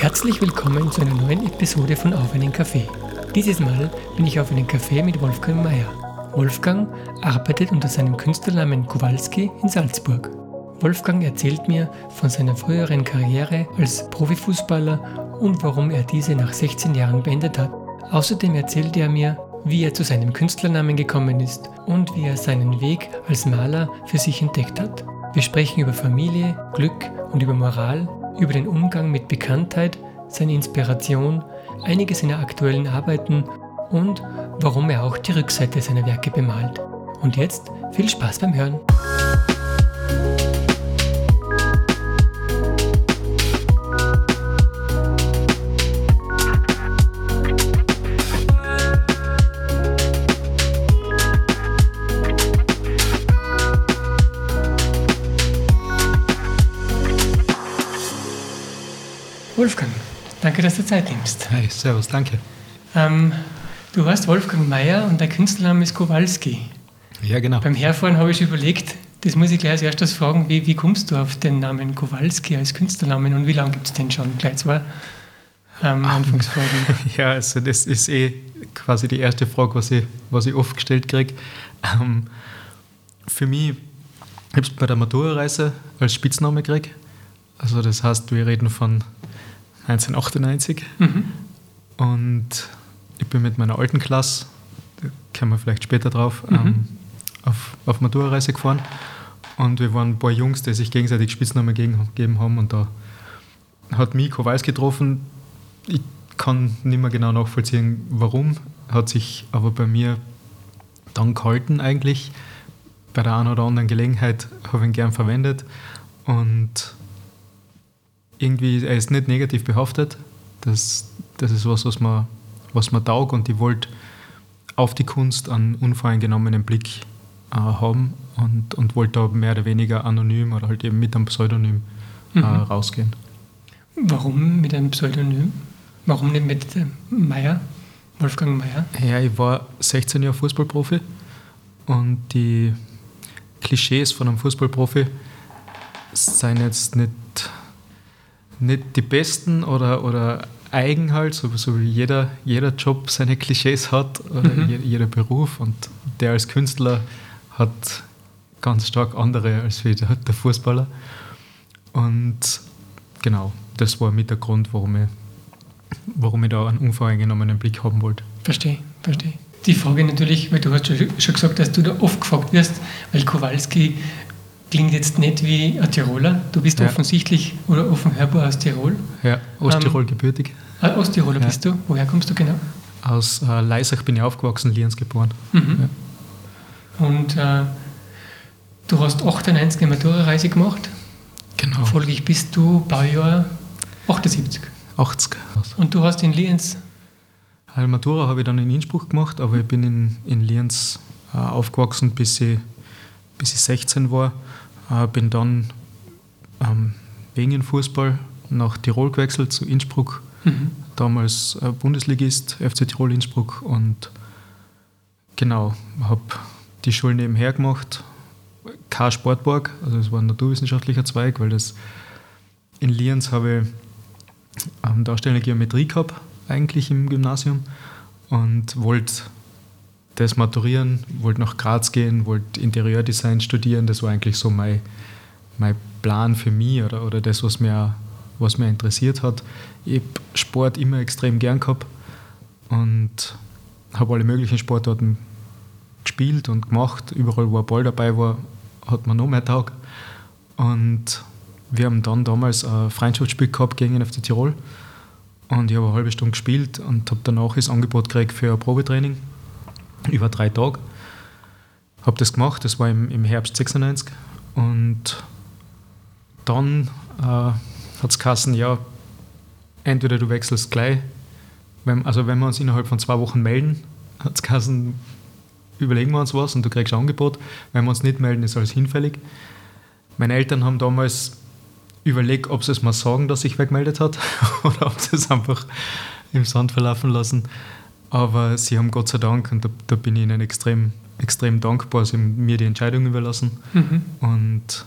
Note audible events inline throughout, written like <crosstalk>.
Herzlich willkommen zu einer neuen Episode von Auf einen Kaffee. Dieses Mal bin ich auf einen Kaffee mit Wolfgang Mayer. Wolfgang arbeitet unter seinem Künstlernamen Kowalski in Salzburg. Wolfgang erzählt mir von seiner früheren Karriere als Profifußballer und warum er diese nach 16 Jahren beendet hat. Außerdem erzählt er mir, wie er zu seinem Künstlernamen gekommen ist und wie er seinen Weg als Maler für sich entdeckt hat. Wir sprechen über Familie, Glück und über Moral, über den Umgang mit Bekanntheit, seine Inspiration, einige seiner aktuellen Arbeiten und warum er auch die Rückseite seiner Werke bemalt. Und jetzt viel Spaß beim Hören. Danke, dass du Zeit nimmst. Hi, servus, danke. Ähm, du heißt Wolfgang Mayer und dein Künstlername ist Kowalski. Ja, genau. Beim Herfahren habe ich überlegt, das muss ich gleich als erstes fragen, wie, wie kommst du auf den Namen Kowalski als Künstlernamen und wie lange gibt es den schon? Gleich zwei ähm, Anfangsfragen. <laughs> Ja, also das ist eh quasi die erste Frage, was ich, was ich oft gestellt kriege. Ähm, für mich, ich habe es bei der Matura-Reise als Spitzname gekriegt. Also das heißt, wir reden von 1998. Mhm. Und ich bin mit meiner alten Klasse, da kommen wir vielleicht später drauf, Mhm. ähm, auf, auf Matura-Reise gefahren. Und wir waren ein paar Jungs, die sich gegenseitig Spitznamen gegeben haben. Und da hat mich Kowalski getroffen. Ich kann nicht mehr genau nachvollziehen, warum. Hat sich aber bei mir dann gehalten eigentlich. Bei der einen oder anderen Gelegenheit habe ich ihn gern verwendet. Und irgendwie, er ist nicht negativ behaftet. Das, das ist was, was man, was man taugt und ich wollte auf die Kunst einen unvoreingenommenen Blick äh, haben und, und wollte da mehr oder weniger anonym oder halt eben mit einem Pseudonym äh, Mhm. rausgehen. Warum mit einem Pseudonym? Warum nicht mit äh, Mayer? Wolfgang Mayer? Ja, ich war 16 Jahre Fußballprofi und die Klischees von einem Fußballprofi sind jetzt nicht, nicht die besten oder, oder eigen halt, so, so wie jeder, jeder Job seine Klischees hat oder Mhm. je- jeder Beruf und der als Künstler hat ganz stark andere als wie der, der Fußballer. Und genau, das war mit der Grund, warum ich, warum ich da einen unvoreingenommenen Blick haben wollte. Verstehe, verstehe. Die Frage natürlich, weil du hast schon schon gesagt, dass du da oft gefragt wirst, weil Kowalski klingt jetzt nicht wie ein Tiroler. Du bist Ja. offensichtlich oder offen hörbar aus Tirol. Ja, Osttirol gebürtig. Ah, Osttiroler Ja. bist du. Woher kommst du genau? Aus äh, Leisach bin ich aufgewachsen, Lienz geboren. Mhm. Und äh, du hast 98 eine Matura-Reise gemacht. Genau. Folglich bist du Baujahr 78. 80. Und du hast in Lienz, Also Matura habe ich dann in Innsbruck gemacht, aber ich bin in, in Lienz äh, aufgewachsen, bis ich, bis ich 16 war. Äh, bin dann ähm, wegen dem Fußball nach Tirol gewechselt, zu Innsbruck. mhm. Damals äh, Bundesligist, FC Tirol Innsbruck. Und genau, habe die Schule nebenher gemacht. Kein Sportpark, also es war ein naturwissenschaftlicher Zweig, weil das in Lienz habe ich ähm, darstellende Geometrie gehabt, eigentlich im Gymnasium. Und wollte das maturieren, wollte nach Graz gehen, wollte Interieurdesign studieren. Das war eigentlich so mein, mein Plan für mich oder, oder das, was mir, was mir interessiert hat. Ich habe Sport immer extrem gern gehabt und habe alle möglichen Sportarten gespielt und gemacht. Überall, wo ein Ball dabei war, hat man noch mehr Tag. Und wir haben dann damals ein Freundschaftsspiel gehabt gegen FC Tirol. Und ich habe eine halbe Stunde gespielt und habe danach das Angebot gekriegt für ein Probetraining über drei Tage. Habe das gemacht, das war im, im Herbst 96. Und dann äh, hat es geheißen, ja, entweder du wechselst gleich, wenn, also wenn wir uns innerhalb von zwei Wochen melden, hat es geheißen, überlegen wir uns was und du kriegst ein Angebot. Wenn wir uns nicht melden, ist alles hinfällig. Meine Eltern haben damals überlegt, ob sie es mal sagen, dass sich wer gemeldet hat <laughs> oder ob sie es einfach im Sand verlaufen lassen. Aber sie haben Gott sei Dank, und da, da bin ich ihnen extrem, extrem dankbar, sie haben mir die Entscheidung überlassen Mhm. und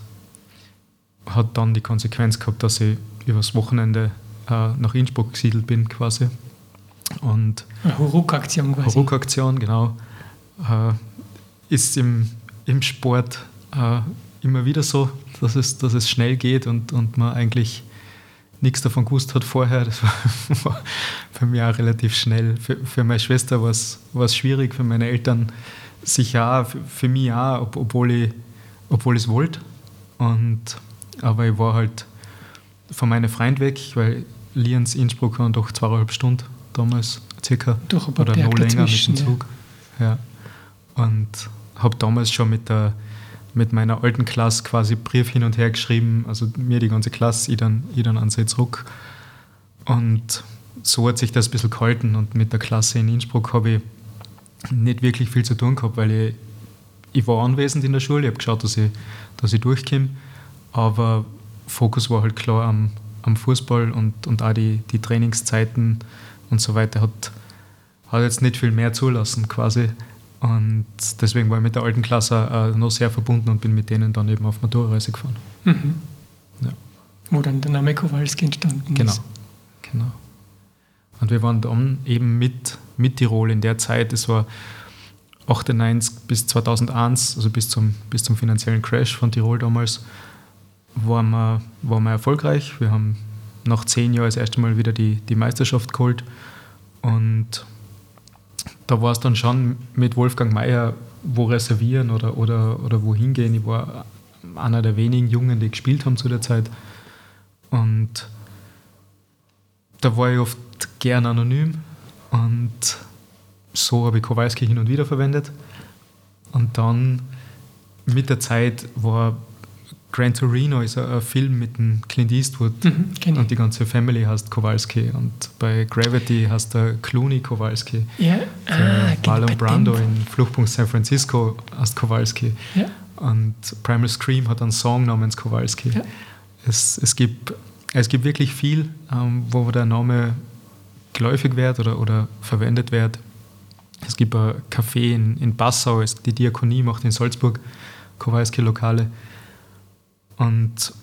hat dann die Konsequenz gehabt, dass ich übers Wochenende äh, nach Innsbruck gesiedelt bin quasi. Und Huruk-Aktion quasi. Ruck-Aktion, genau, äh, ist im, im Sport äh, immer wieder so, dass es, dass es schnell geht und, und man eigentlich nichts davon gewusst hat vorher. Das <laughs> war, für mich auch relativ schnell. Für, für meine Schwester war es, schwierig, für meine Eltern sicher auch, für, für mich auch, ob, obwohl ich obwohl ich es wollte. Und, aber ich war halt von meinen Freunden weg, weil Lienz, Innsbruck waren doch zweieinhalb Stunden damals circa. Ein paar oder noch länger mit dem Zug. Ja. Und habe damals schon mit, der, mit meiner alten Klasse quasi Brief hin und her geschrieben, also mir die ganze Klasse, ich dann, ich dann an sie zurück. Und so hat sich das ein bisschen gehalten und mit der Klasse in Innsbruck habe ich nicht wirklich viel zu tun gehabt, weil ich, ich war anwesend in der Schule, ich habe geschaut, dass ich, dass ich durchkomme, aber Fokus war halt klar am, am Fußball und, und auch die, die Trainingszeiten und so weiter hat, hat jetzt nicht viel mehr zulassen quasi. Und deswegen war ich mit der alten Klasse äh, noch sehr verbunden und bin mit denen dann eben auf Maturreise gefahren. Mhm. Ja. Wo dann der Name Kowalski entstanden Genau, ist. genau. Und wir waren dann eben mit, mit Tirol in der Zeit, es war 98 bis 2001, also bis zum, bis zum finanziellen Crash von Tirol damals, waren wir, waren wir erfolgreich. Wir haben nach zehn Jahren das erste Mal wieder die, die Meisterschaft geholt. Und da war es dann schon mit Wolfgang Mayer, wo reservieren oder, oder, oder wohin gehen. Ich war einer der wenigen Jungen, die gespielt haben zu der Zeit. Und da war ich oft gern anonym und so habe ich Kowalski hin und wieder verwendet. Und dann mit der Zeit war Gran Torino ist ein, ein Film mit dem Clint Eastwood Mhm, und die ganze Family heißt Kowalski und bei Gravity heißt der Clooney Kowalski. Ja, ah, Marlon Brando dem- in Fluchtpunkt San Francisco heißt Kowalski. Ja. Und Primal Scream hat einen Song namens Kowalski. Ja. Es, es, gibt, es gibt wirklich viel, ähm, wo der Name geläufig wird oder, oder verwendet wird. Es gibt ein Café in, in Passau, die Diakonie macht in Salzburg Kowalski-Lokale. Und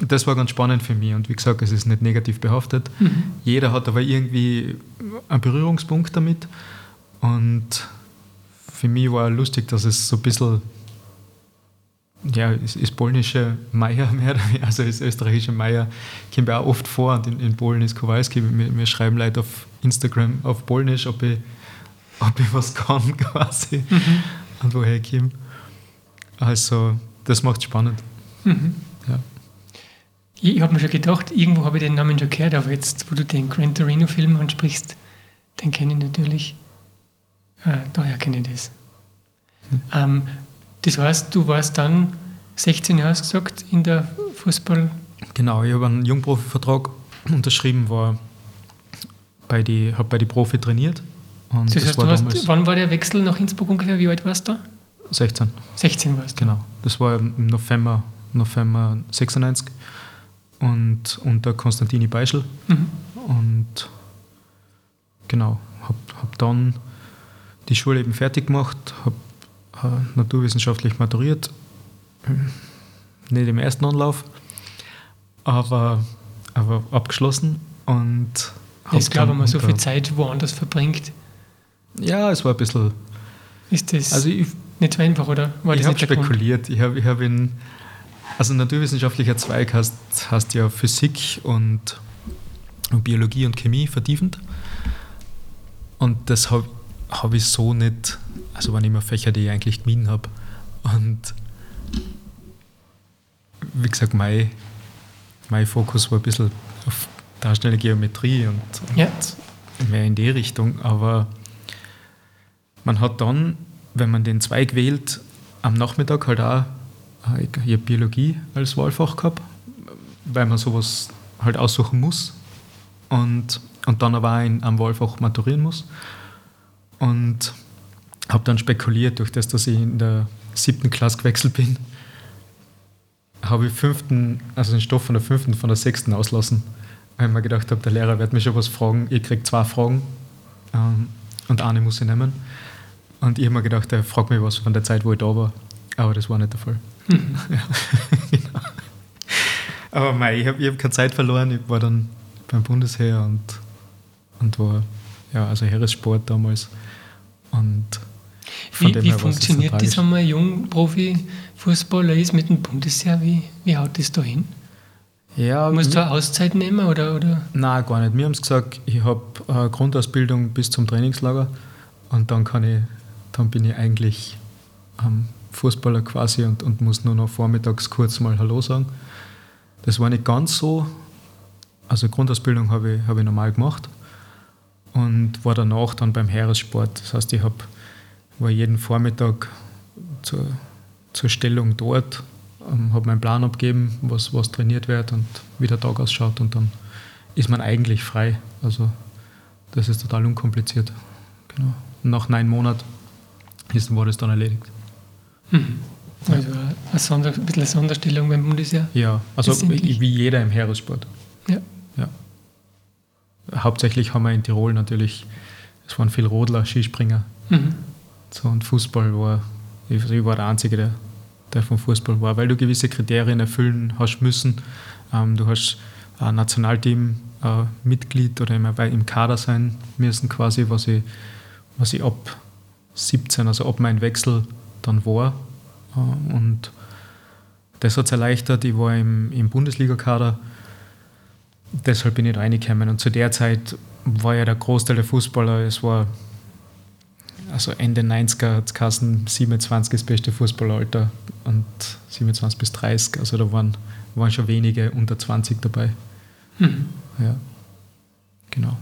das war ganz spannend für mich. Und wie gesagt, es ist nicht negativ behaftet. Mhm. Jeder hat aber irgendwie einen Berührungspunkt damit. Und für mich war lustig, dass es so ein bisschen, ja, es ist polnische Meier <laughs> mehr also das österreichische Meier, kommt ja auch oft vor und in, in Polen ist Kowalski. Mir, mir schreiben Leute auf Instagram auf Polnisch, ob ich, ob ich was kann <laughs> quasi Mhm. und woher ich komme. Also, das macht spannend. Mhm. Ja. Ich, ich habe mir schon gedacht, irgendwo habe ich den Namen schon gehört, aber jetzt, wo du den Gran Torino-Film ansprichst, den kenne ich natürlich. Ah, daher kenne ich das. Ähm, das heißt, du warst dann 16 Jahre, hast gesagt, in der Fußball. Genau, ich habe einen Jungprofi-Vertrag unterschrieben, war bei die, habe bei die Profi trainiert. Und Das heißt, war du hast, wann war der Wechsel nach Innsbruck ungefähr? Wie alt warst du da? 16, 16 warst du. genau. Das war im November, November 96 und unter Konstantini Beischel. Mhm. Und genau, habe hab dann die Schule eben fertig gemacht, habe äh, naturwissenschaftlich maturiert. Nicht im ersten Anlauf, aber, aber abgeschlossen. Und glaube ich, dann wenn man so viel Zeit woanders verbringt, Ja, es war ein bisschen. ist das Also ich, nicht so einfach, oder? War ich habe spekuliert. Ich habe ich hab in. Also naturwissenschaftlicher Zweig heißt, heißt ja Physik und, und Biologie und Chemie vertiefend. Und das habe hab ich so nicht. Also waren immer Fächer, die ich eigentlich gemieden habe. Und wie gesagt, mein, mein Fokus war ein bisschen auf darstellende Geometrie und, und Ja. mehr in die Richtung. Aber man hat dann, wenn man den Zweig wählt, am Nachmittag halt auch ich hab Biologie als Wahlfach gehabt, weil man sowas halt aussuchen muss und, und dann aber auch in, am Wahlfach maturieren muss. Und habe dann spekuliert, durch das, dass ich in der siebten Klasse gewechselt bin, habe ich fünften, also den Stoff von der fünften, von der sechsten auslassen, weil ich mir gedacht habe, der Lehrer wird mich schon was fragen, ich kriege zwei Fragen ähm, und eine muss ich nehmen. Und ich habe mir gedacht, er fragt mich was von der Zeit, wo ich da war. Aber das war nicht der Fall. Ja, genau. <laughs> Aber mei, ich habe hab keine Zeit verloren. Ich war dann beim Bundesheer und, und war ja, also Heeressport damals. Und wie, wie funktioniert das, wenn man jung Profi-Fußballer ist mit dem Bundesheer? Wie, wie haut das da hin? Ja, Musst du eine Auszeit nehmen? Oder, oder? Nein, gar nicht. Wir haben gesagt, ich habe eine Grundausbildung bis zum Trainingslager und dann, kann ich, dann bin ich eigentlich ähm, Fußballer quasi und, und muss nur noch vormittags kurz mal Hallo sagen. Das war nicht ganz so. Also Grundausbildung habe ich, hab ich normal gemacht und war danach dann beim Heeressport. Das heißt, ich hab, war jeden Vormittag zur, zur Stellung dort, ähm, habe meinen Plan abgegeben, was, was trainiert wird und wie der Tag ausschaut und dann ist man eigentlich frei. Also das ist total unkompliziert. Genau. Nach neun Monaten ist, war das dann erledigt. Mhm. Also eine, Sonder, ein bisschen eine Sonderstellung beim Bundesjahr? Ja, also wie jeder im Heeressport. Ja. ja hauptsächlich haben wir in Tirol natürlich, es waren viele Rodler, Skispringer. Mhm. So, und Fußball war, ich, ich war der Einzige, der, der vom Fußball war, weil du gewisse Kriterien erfüllen hast müssen. Ähm, du hast ein Nationalteam äh, Mitglied oder immer im Kader sein müssen, quasi, was ich, was ich ab 17, also ab meinem Wechsel dann war. Äh, und das hat es erleichtert. Ich war im, im Bundesliga-Kader deshalb bin ich da reingekommen. Und zu der Zeit war ja der Großteil der Fußballer, es war also Ende 90er hat es 27 das beste Fußballalter und 27 bis 30, also da waren, waren schon wenige unter 20 dabei. Mhm. Ja, genau.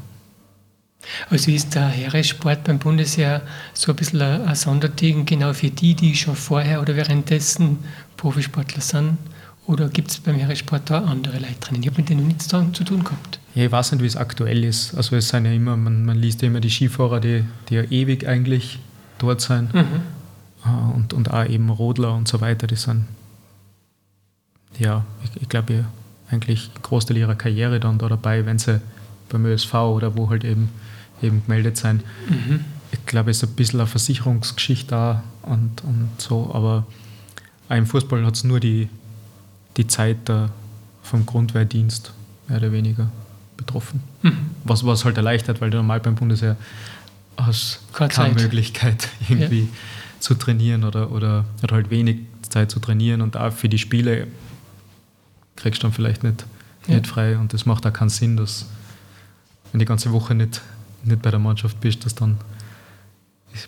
Also ist der Heeressport beim Bundesheer so ein bisschen ein, Sonderding genau für die, die schon vorher oder währenddessen Profisportler sind? Oder gibt es beim Heeressport da andere Leute drinnen? Ich habe mit denen nichts zu tun gehabt. Ja, ich weiß nicht, wie es aktuell ist. Also es sind ja immer, man, man liest ja immer die Skifahrer, die, die ja ewig eigentlich dort sind. Mhm. Ah, und, und auch eben Rodler und so weiter, die sind, ja, ich, ich glaube, eigentlich Großteil ihrer Karriere dann da dabei, wenn sie beim ÖSV oder wo halt eben, eben gemeldet sind. Mhm. Ich glaube, es ist ein bisschen eine Versicherungsgeschichte da und, und so, aber auch im Fußball hat es nur die, die Zeit der, vom Grundwehrdienst mehr oder weniger betroffen. Mhm. Was, was halt erleichtert, weil du normal beim Bundesheer hast keine, keine Möglichkeit <laughs> irgendwie ja. zu trainieren oder, oder, oder halt wenig Zeit zu trainieren und auch für die Spiele kriegst du dann vielleicht nicht, ja. nicht frei und das macht auch keinen Sinn, dass wenn die ganze Woche nicht, nicht bei der Mannschaft bist, dass dann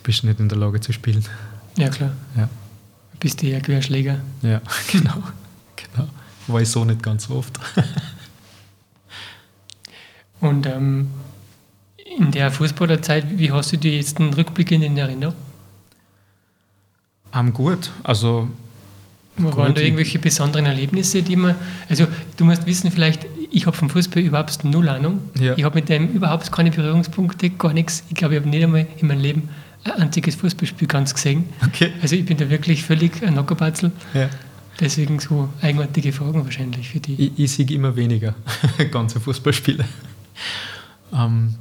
bist du nicht in der Lage zu spielen. Ja, klar. Ja. Bist du eher Querschläger. Ja, <laughs> genau. Genau. War ich so nicht ganz oft. <laughs> Und ähm, in der Fußballerzeit, wie hast du dir jetzt einen Rückblick in Erinnerung? Um, gut, also. Waren da irgendwelche besonderen Erlebnisse, die man. Also, du musst wissen, vielleicht, ich habe vom Fußball überhaupt null Ahnung. Ja. Ich habe mit dem überhaupt keine Berührungspunkte, gar nichts. Ich glaube, ich habe nicht einmal in meinem Leben ein einziges Fußballspiel ganz gesehen. Okay. Also, ich bin da wirklich völlig ein Nockerbatzel. Ja. Deswegen so eigenartige Fragen wahrscheinlich für die. Ich, ich sehe immer weniger <laughs> ganze Fußballspiele. Ähm,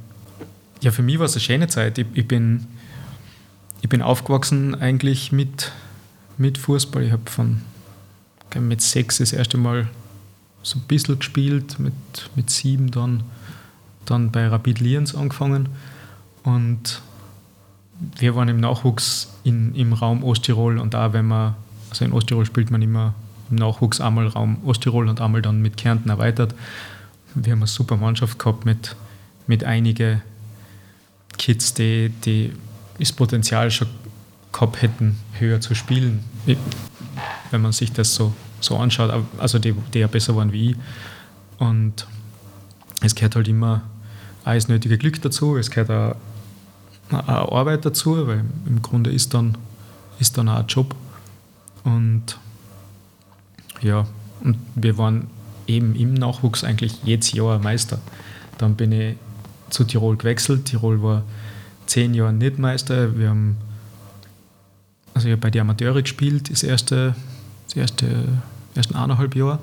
ja, für mich war es eine schöne Zeit. Ich, ich, bin, ich bin aufgewachsen eigentlich mit, mit Fußball. Ich habe von mit sechs das erste Mal so ein bisschen gespielt, mit, mit sieben dann, dann bei Rapid Lienz angefangen. Und wir waren im Nachwuchs in, im Raum Osttirol und da, wenn man also in Osttirol spielt man immer im Nachwuchs einmal Raum Osttirol und einmal dann mit Kärnten erweitert. Wir haben eine super Mannschaft gehabt mit, mit einigen Kids, die, die das Potenzial schon gehabt hätten, höher zu spielen, wenn man sich das so, so anschaut. Also die, die ja besser waren wie ich. Und es gehört halt immer das nötige Glück dazu, es gehört auch, auch Arbeit dazu, weil im Grunde ist dann, ist dann auch ein Job. Und ja, und wir waren eben im Nachwuchs eigentlich jedes Jahr Meister. Dann bin ich zu Tirol gewechselt. Tirol war zehn Jahre nicht Meister. Wir haben also ich habe bei den Amateure gespielt, das erste, das erste ersten eineinhalb Jahre.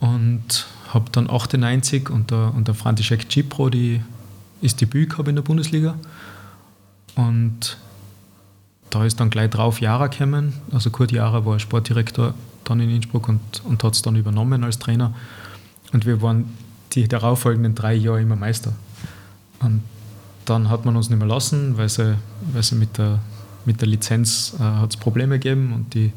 Und habe dann 98 unter, unter František Cipro die, ist Debüt gehabt in der Bundesliga. Und da ist dann gleich drauf Jara gekommen. Also Kurt Jara war Sportdirektor dann in Innsbruck und, und hat es dann übernommen als Trainer. Und wir waren die darauffolgenden drei Jahre immer Meister. Und dann hat man uns nicht mehr lassen, weil sie, weil sie mit, der, mit der Lizenz äh, hat es Probleme gegeben und die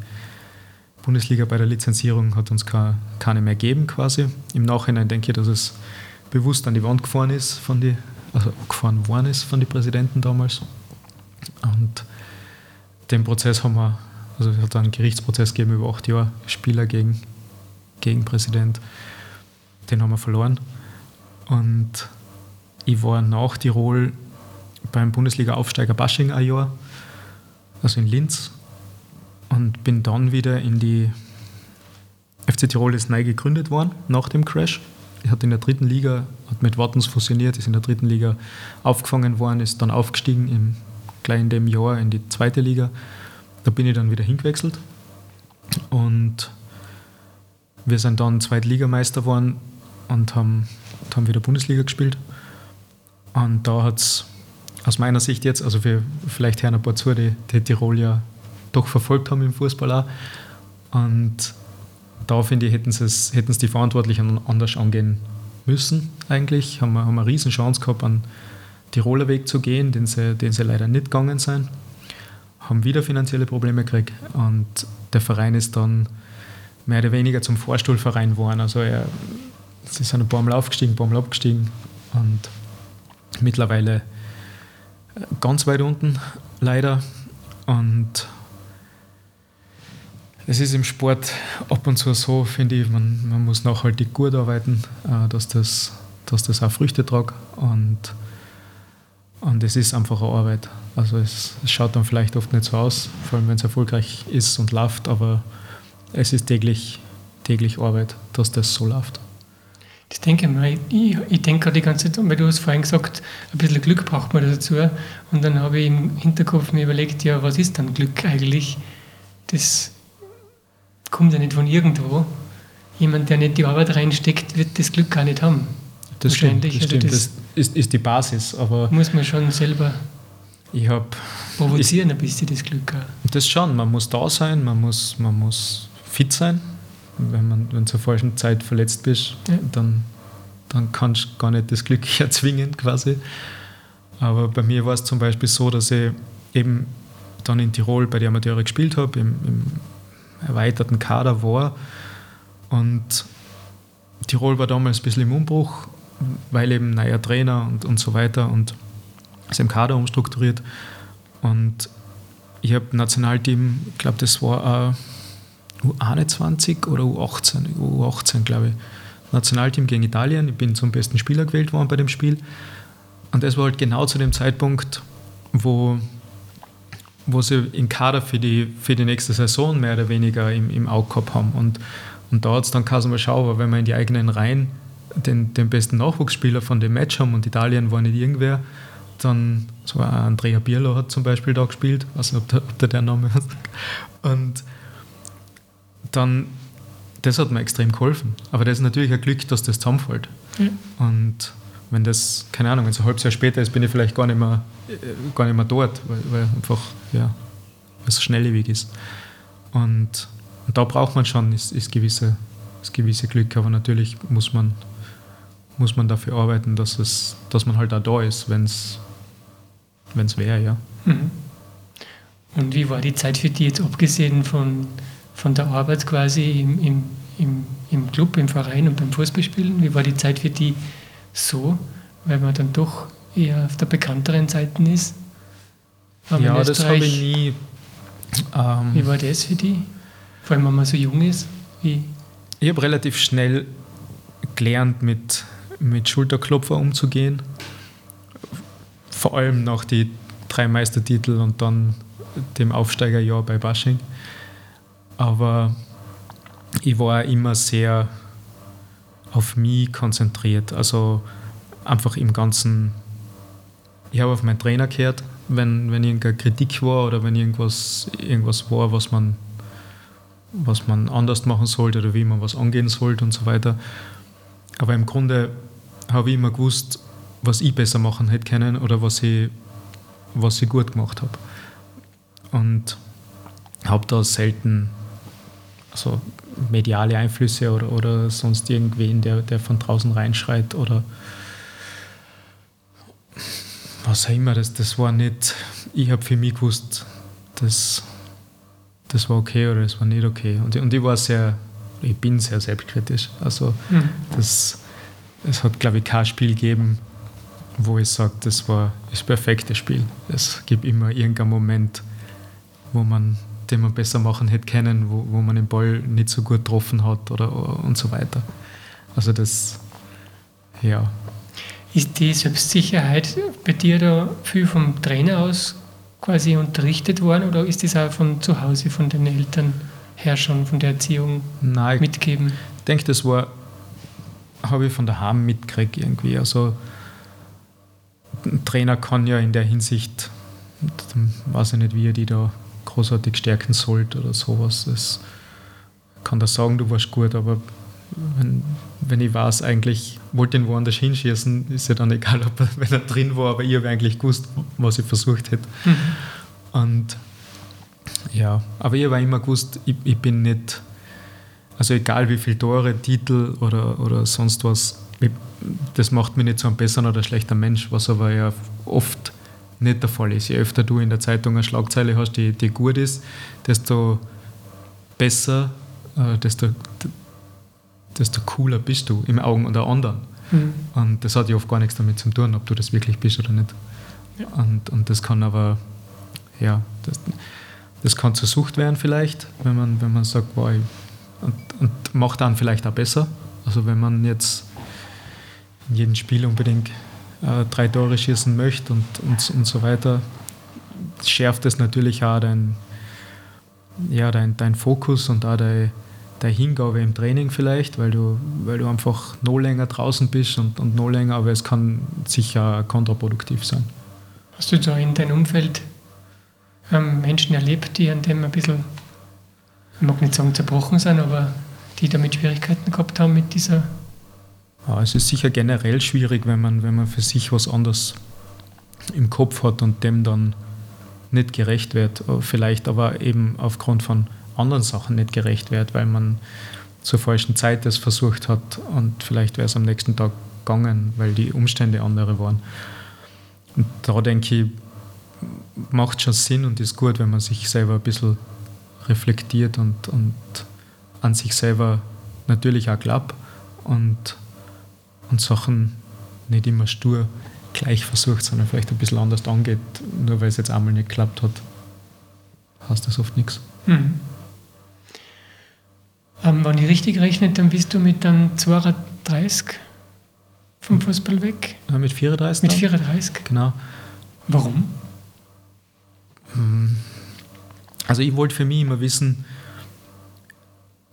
Bundesliga bei der Lizenzierung hat uns keine, mehr gegeben quasi. Im Nachhinein denke ich, dass es bewusst an die Wand gefahren ist von die, also gefahren worden ist von den Präsidenten damals. Und den Prozess haben wir, also es hat einen Gerichtsprozess gegeben über acht Jahre, Spieler gegen, gegen Präsident. Den haben wir verloren. Und ich war nach Tirol beim Bundesliga-Aufsteiger Basching ein Jahr, also in Linz, und bin dann wieder in die FC Tirol ist neu gegründet worden nach dem Crash. Hat in der dritten Liga, hat mit Wattens fusioniert, ist in der dritten Liga aufgefangen worden, ist dann aufgestiegen im, gleich in dem Jahr in die zweite Liga. Da bin ich dann wieder hingewechselt und wir sind dann Zweitligameister geworden und haben, haben wieder Bundesliga gespielt. Und da hat es aus meiner Sicht jetzt, also für, vielleicht hören ein paar zu, die, die Tirol ja doch verfolgt haben im Fußball auch. Und da finde ich, hätten sie hätten die Verantwortlichen anders angehen müssen eigentlich. Haben wir, haben eine riesen Chance gehabt, einen Tiroler Weg zu gehen, den sie, den sie leider nicht gegangen sind. Haben wieder finanzielle Probleme gekriegt und der Verein ist dann mehr oder weniger zum Vorstuhlverein geworden. Also er, sie sind ein paar Mal aufgestiegen, ein paar Mal abgestiegen und mittlerweile ganz weit unten leider. Und es ist im Sport ab und zu so, finde ich, man, man muss nachhaltig gut arbeiten, äh, dass das, dass das auch Früchte tragt. Und, und es ist einfach eine Arbeit. Also es, es schaut dann vielleicht oft nicht so aus, vor allem wenn es erfolgreich ist und läuft, aber es ist täglich, täglich Arbeit, dass das so läuft. Das denke ich mal. Ich, ich denke die ganze Zeit, weil du hast vorhin gesagt, ein bisschen Glück braucht man dazu. Und dann habe ich im Hinterkopf mir überlegt, ja, was ist dann Glück eigentlich? Das kommt ja nicht von irgendwo. Jemand, der nicht die Arbeit reinsteckt, wird das Glück gar nicht haben. Das stimmt, das, also stimmt. das, ist, ist die Basis. Aber muss man schon selber ich hab, provozieren ich, ein bisschen das Glück. Auch. Das schon, man muss da sein, man muss, man muss fit sein wenn, man, wenn du zur falschen Zeit verletzt bist, ja. dann, dann kannst du gar nicht das Glück <laughs> erzwingen quasi. Aber bei mir war es zum Beispiel so, dass ich eben dann in Tirol bei den Amateuren gespielt habe, im, im erweiterten Kader war. Und Tirol war damals ein bisschen im Umbruch, weil eben neuer Trainer und, und so weiter und ist im Kader umstrukturiert. Und ich habe Nationalteam, ich glaube, das war U21 oder U18, U18 glaube ich, Nationalteam gegen Italien. Ich bin zum besten Spieler gewählt worden bei dem Spiel. Und das war halt genau zu dem Zeitpunkt, wo, wo sie in Kader für die, für die nächste Saison mehr oder weniger im, im Auge gehabt haben. Und, und da hat es dann Kasim mal schauen, wenn wir in die eigenen Reihen den, den besten Nachwuchsspieler von dem Match haben und Italien war nicht irgendwer, dann, so Andrea Pirlo hat zum Beispiel da gespielt, ich weiß nicht, ob der, ob der, der Name ist. Und dann, das hat mir extrem geholfen. Aber das ist natürlich ein Glück, dass das zusammenfällt. Mhm. Und wenn das, keine Ahnung, wenn es ein halbes Jahr später ist, bin ich vielleicht gar nicht mehr, äh, gar nicht mehr dort, weil, weil einfach, ja, es schnelllebig ist. Und, und, da braucht man schon ist, ist gewisse, ist gewisse Glück, aber natürlich muss man, muss man dafür arbeiten, dass, es, dass man halt auch da ist, wenn es wäre, ja. Mhm. Und wie war die Zeit für dich jetzt abgesehen von von der Arbeit quasi im, im, im, im Club, im Verein und beim Fußballspielen? Wie war die Zeit für die so, weil man dann doch eher auf der bekannteren Seite ist? ja, das habe ich nie. Ähm, wie war das für die? Vor allem, wenn man so jung ist? Wie? Ich habe relativ schnell gelernt, mit, mit Schulterklopfer umzugehen. Vor allem nach die drei Meistertitel und dann dem Aufsteigerjahr bei Basching. Aber ich war immer sehr auf mich konzentriert. Also einfach im Ganzen, ich habe auf meinen Trainer gehört, wenn, wenn irgendeine Kritik war oder wenn irgendwas, irgendwas war, was man, was man anders machen sollte oder wie man was angehen sollte und so weiter. Aber im Grunde habe ich immer gewusst, was ich besser machen hätte können oder was ich, was ich gut gemacht habe. Und habe da selten also mediale Einflüsse oder, oder sonst irgendwen, der, der von draußen reinschreit oder was auch immer, das, das war nicht, ich habe für mich gewusst, das, das war okay oder das war nicht okay. Und, und ich war sehr, ich bin sehr selbstkritisch. Also mhm. das, es hat, glaube ich, kein Spiel gegeben, wo ich sage, das war das perfekte Spiel. Es gibt immer irgendeinen Moment, wo man, den man besser machen hätte können, wo, wo man den Ball nicht so gut getroffen hat oder und so weiter. Also das, ja. Ist die Selbstsicherheit bei dir da viel vom Trainer aus quasi unterrichtet worden oder ist das auch von zu Hause, von den Eltern her schon, von der Erziehung Nein, mitgegeben? Ich denke, das war, habe ich von daheim mitgekriegt irgendwie. Also ein Trainer kann ja in der Hinsicht, weiß ich nicht, wie er die da großartig stärken sollte oder sowas. Das kann da sagen, du warst gut, aber wenn, wenn ich weiß, eigentlich wollte ihn woanders hinschißen, ist ja dann egal, ob er, wenn er drin war, aber ich habe eigentlich gewusst, was ich versucht hätte. Mhm. Und ja, aber ich habe immer gewusst, ich, ich, bin nicht, also egal wie viele Tore, Titel oder, oder sonst was, ich, das macht mich nicht zu einem besseren oder schlechter Mensch, was aber ja oft nicht der Fall ist. Je öfter du in der Zeitung eine Schlagzeile hast, die, die gut ist, desto besser, äh, desto, desto cooler bist du im Augen der anderen. Mhm. Und das hat ja oft gar nichts damit zu tun, ob du das wirklich bist oder nicht. Ja. Und, und das kann aber, ja, das, das kann zur Sucht werden vielleicht, wenn man, wenn man sagt, wow, und, und macht dann vielleicht auch besser. Also wenn man jetzt in jedem Spiel unbedingt äh, drei Tore schießen möchte und, und, und so weiter, schärft es natürlich auch dein, ja, dein, dein Fokus und auch dein, deine Hingabe im Training vielleicht, weil du, weil du einfach noch länger draußen bist und, und noch länger, aber es kann sicher kontraproduktiv sein. Hast du da in deinem Umfeld ähm, Menschen erlebt, die an dem ein bisschen, ich mag nicht sagen zerbrochen sind, aber die damit Schwierigkeiten gehabt haben mit dieser es ist sicher generell schwierig, wenn man, wenn man für sich was anderes im Kopf hat und dem dann nicht gerecht wird. Vielleicht aber eben aufgrund von anderen Sachen nicht gerecht wird, weil man zur falschen Zeit das versucht hat und vielleicht wäre es am nächsten Tag gegangen, weil die Umstände andere waren. Und da denke ich, macht schon Sinn und ist gut, wenn man sich selber ein bisschen reflektiert und, und an sich selber natürlich auch glaubt und und Sachen nicht immer stur gleich versucht, sondern vielleicht ein bisschen anders angeht, nur weil es jetzt einmal nicht geklappt hat, heißt das oft nichts. Mhm. Ähm, wenn ich richtig rechne, dann bist du mit dann 32 vom Fußball weg? Ja, mit 34. Mit 34? Genau. Warum? Hm. Also ich wollte für mich immer wissen,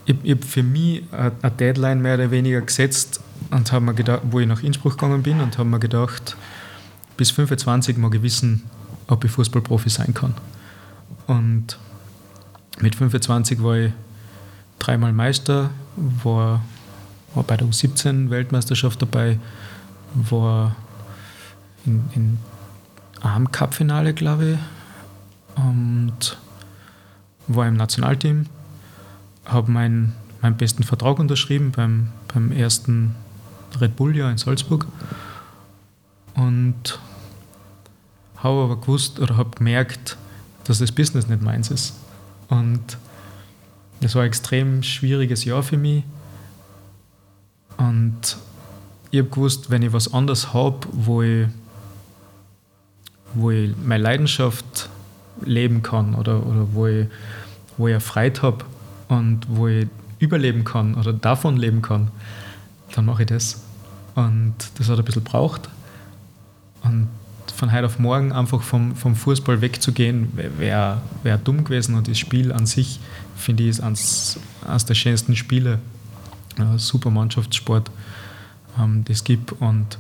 ich, ich habe für mich eine Deadline mehr oder weniger gesetzt, und habe mir gedacht, wo ich nach Innsbruck gegangen bin und habe mir gedacht, bis 25 mag ich wissen, ob ich Fußballprofi sein kann. Und mit 25 war ich dreimal Meister, war, war bei der U17 Weltmeisterschaft dabei, war in, in einem Cup-Finale, glaube ich, und war im Nationalteam, habe meinen, meinen besten Vertrag unterschrieben beim, beim ersten Red Bull ja in Salzburg und habe aber gewusst oder habe gemerkt, dass das Business nicht meins ist. Und das war ein extrem schwieriges Jahr für mich. Und ich habe gewusst, wenn ich was anderes habe, wo ich, wo ich meine Leidenschaft leben kann oder, oder wo, ich, wo ich Freude habe und wo ich überleben kann oder davon leben kann, dann mache ich das. Und das hat ein bisschen gebraucht. Und von heute auf morgen einfach vom, vom Fußball wegzugehen, wäre wär dumm gewesen. Und das Spiel an sich, finde ich, ist eines, eines der schönsten Spiele. Ja, super Mannschaftssport, ähm, das gibt. Und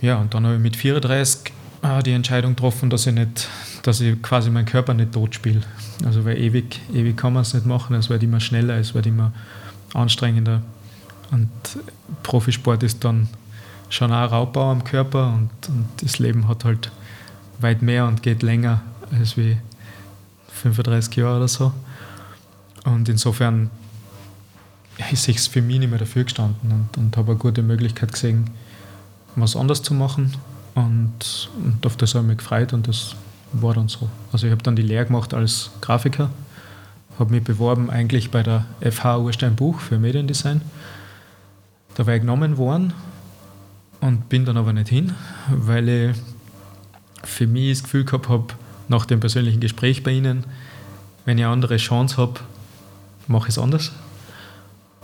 ja, und dann habe ich mit 34 äh, die Entscheidung getroffen, dass ich nicht, dass ich quasi meinen Körper nicht tot spiele. Also weil ewig, ewig kann man es nicht machen, es wird immer schneller, es wird immer anstrengender. Und Profisport ist dann schon auch Raubbau am Körper und, und das Leben hat halt weit mehr und geht länger als wie 35 Jahre oder so. Und insofern ist es für mich nicht mehr dafür gestanden und, und habe eine gute Möglichkeit gesehen, was anders zu machen. Und, und auf das habe ich mich gefreut und das war dann so. Also ich habe dann die Lehre gemacht als Grafiker, habe mich beworben eigentlich bei der FH Urstein Buch für Mediendesign. Da war ich genommen worden und bin dann aber nicht hin, weil ich für mich das Gefühl gehabt habe, nach dem persönlichen Gespräch bei Ihnen, wenn ich eine andere Chance habe, mache ich es anders.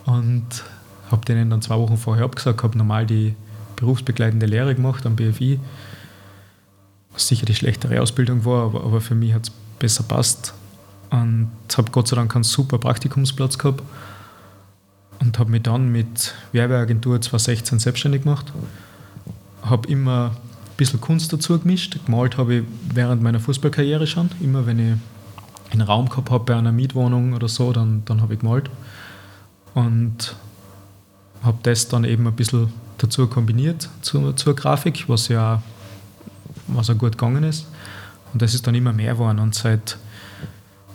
Und habe denen dann zwei Wochen vorher abgesagt, habe normal die berufsbegleitende Lehre gemacht am BFI, was sicher die schlechtere Ausbildung war, aber, aber für mich hat es besser passt. Und habe Gott sei Dank einen super Praktikumsplatz gehabt und habe mich dann mit Werbeagentur 2016 selbstständig gemacht. Habe immer ein bisschen Kunst dazu gemischt. Gemalt habe ich während meiner Fußballkarriere schon. Immer wenn ich einen Raum gehabt habe bei einer Mietwohnung oder so, dann, dann habe ich gemalt. Und habe das dann eben ein bisschen dazu kombiniert zur, zur Grafik, was ja was auch gut gegangen ist. Und das ist dann immer mehr geworden. Und seit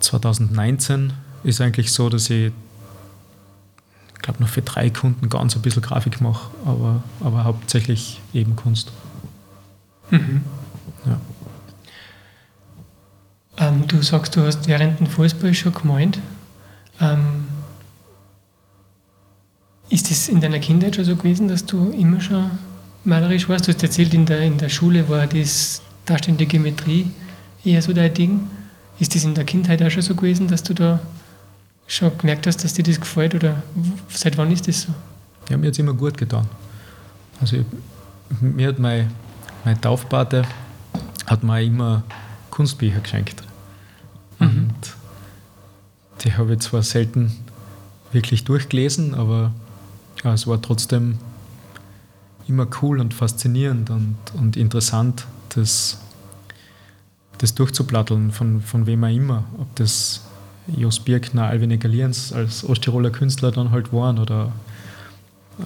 2019 ist eigentlich so, dass ich, ich glaube, noch für drei Kunden ganz ein bisschen Grafik mache, aber, aber hauptsächlich eben Kunst. Mhm. Ja. Ähm, du sagst, du hast während dem Fußball schon gemeint. Ähm, ist es in deiner Kindheit schon so gewesen, dass du immer schon malerisch warst? Du hast erzählt, in der, in der Schule war das darstellende Geometrie eher so dein Ding. Ist das in der Kindheit auch schon so gewesen, dass du da schon gemerkt hast, dass dir das gefällt? Oder seit wann ist das so? Ja, mir hat es immer gut getan. Also ich, mir hat mein, mein Taufpate hat mir immer Kunstbücher geschenkt. Mhm. Und die habe ich zwar selten wirklich durchgelesen, aber ja, es war trotzdem immer cool und faszinierend und, und interessant, das, das durchzuplatteln, von, von wem auch immer. Ob das Jos Birkner, Alvin Egalierens als Osttiroler Künstler dann halt waren oder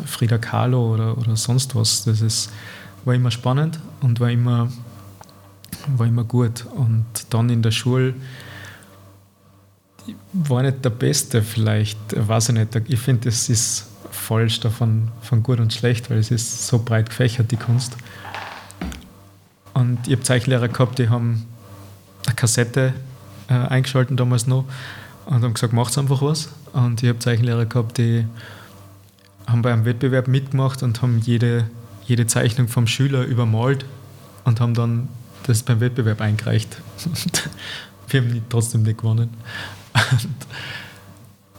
Frida Kahlo oder, oder sonst was. Das ist, war immer spannend und war immer, war immer gut. Und dann in der Schule war nicht der Beste vielleicht, weiß ich nicht. Ich finde, das ist falsch davon von gut und schlecht, weil es ist so breit gefächert, die Kunst. Und ich habe Zeichenlehrer gehabt, die haben eine Kassette äh, eingeschaltet damals noch und haben gesagt, macht einfach was. Und ich habe Zeichenlehrer gehabt, die haben bei einem Wettbewerb mitgemacht und haben jede, jede Zeichnung vom Schüler übermalt und haben dann das beim Wettbewerb eingereicht. <laughs> wir haben trotzdem nicht gewonnen. Und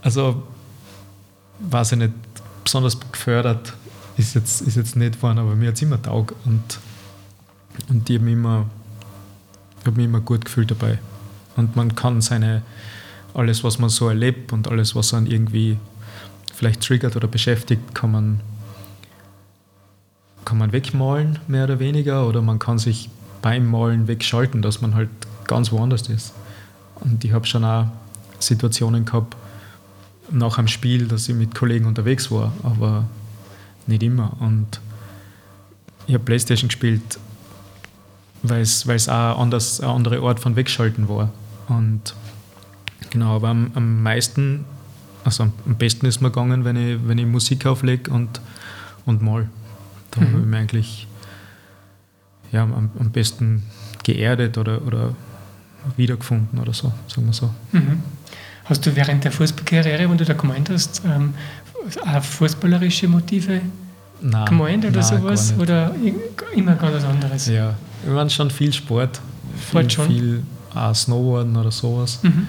also, weiß ich nicht, besonders gefördert ist jetzt, ist jetzt nicht worden, aber mir hat es immer taugt und, und ich habe mich, immer, hab mich immer gut gefühlt dabei. Und man kann seine, alles, was man so erlebt und alles, was einen irgendwie vielleicht triggert oder beschäftigt, kann man, kann man wegmalen, mehr oder weniger, oder man kann sich beim Malen wegschalten, dass man halt ganz woanders ist. Und ich habe schon auch Situationen gehabt, nach einem Spiel, dass ich mit Kollegen unterwegs war, aber nicht immer. Und ich habe Playstation gespielt, weil es auch anders, ein anderer Ort von Wegschalten war. Und genau, aber am, am meisten, also am besten ist mir gegangen, wenn ich, wenn ich Musik auflege und, und mal. Da mhm. habe ich mich eigentlich ja, am, am besten geerdet oder, oder wiedergefunden oder so, sagen wir so. Mhm. Hast du während der Fußballkarriere, wenn du da gemeint hast, ähm, auch fußballerische Motive nein, gemeint oder nein, sowas? Oder immer ganz was anderes? Ja, wir waren schon viel Sport. Sport viel, schon. Viel auch Snowboarden oder sowas. Mhm.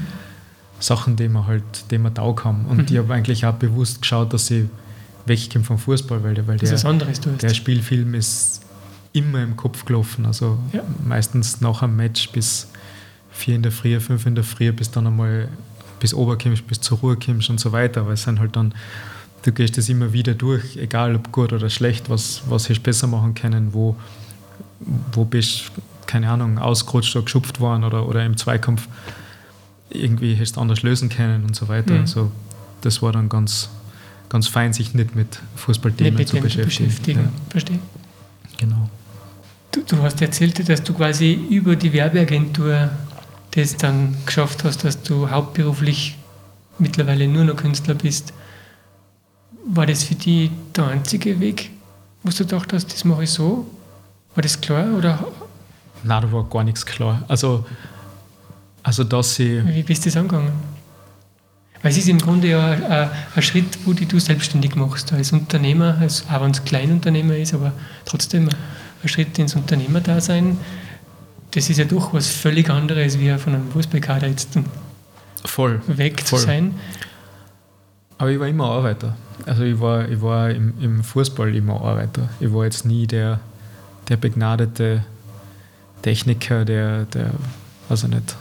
Sachen, die man halt, die man taug haben. Und mhm. ich habe eigentlich auch bewusst geschaut, dass ich wegkomme vom Fußball, weil, weil der, der Spielfilm ist immer im Kopf gelaufen. Also ja. meistens nach einem Match bis vier in der Früh, fünf in der Früh, bis dann einmal bis oberkommst, bis zur Ruhe kommst und so weiter. Weil es sind halt dann, du gehst das immer wieder durch, egal ob gut oder schlecht, was, was hättest du besser machen können, wo, wo bist keine Ahnung, ausgerutscht oder geschupft worden oder, oder im Zweikampf irgendwie hättest du anders lösen können und so weiter. Mhm. Also das war dann ganz, ganz fein, sich nicht mit Fußballthemen nicht zu beschäftigen. beschäftigen. Ja. Verstehe. Genau. Du, du, hast erzählt, dass du quasi über die Werbeagentur das dann geschafft hast, dass du hauptberuflich mittlerweile nur noch Künstler bist. War das für dich der einzige Weg, wo du gedacht hast, das mache ich so? War das klar? Oder? Nein, da war gar nichts klar. Also, also dass ich. Wie bist du das angegangen? Weil es ist im Grunde ja ein, ein Schritt, wo du selbstständig machst, als Unternehmer, als, auch wenn es Kleinunternehmer ist, aber trotzdem ein Schritt ins Unternehmerdasein. Das ist ja doch was völlig anderes, wie von einem Fußballkader jetzt voll, weg voll. zu sein. Aber ich war immer Arbeiter. Also ich war, ich war im, im Fußball immer Arbeiter. Ich war jetzt nie der, der begnadete Techniker, der, der also nicht,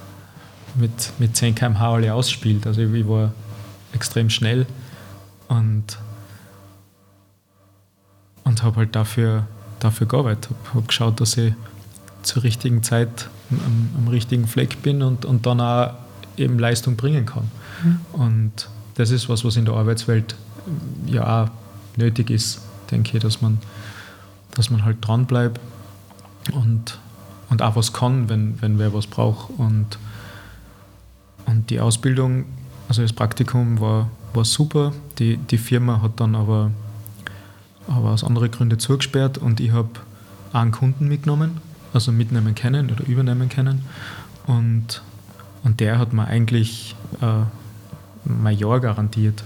mit, mit 10 km/h alle ausspielt. Also ich, ich war extrem schnell und, und habe halt dafür, dafür gearbeitet. Habe hab geschaut, dass ich zur richtigen Zeit am, am, richtigen Fleck bin und, und dann auch eben Leistung bringen kann. Mhm. Und das ist was, was in der Arbeitswelt ja auch nötig ist, denke ich, dass man, dass man halt dranbleibt und, und auch was kann, wenn, wenn wer was braucht. Und, und die Ausbildung, also das Praktikum war, war super. Die, die Firma hat dann aber, aber aus anderen Gründen zugesperrt und ich habe einen Kunden mitgenommen, also mitnehmen können oder übernehmen können. Und, und der hat mir eigentlich äh, mein Jahr garantiert,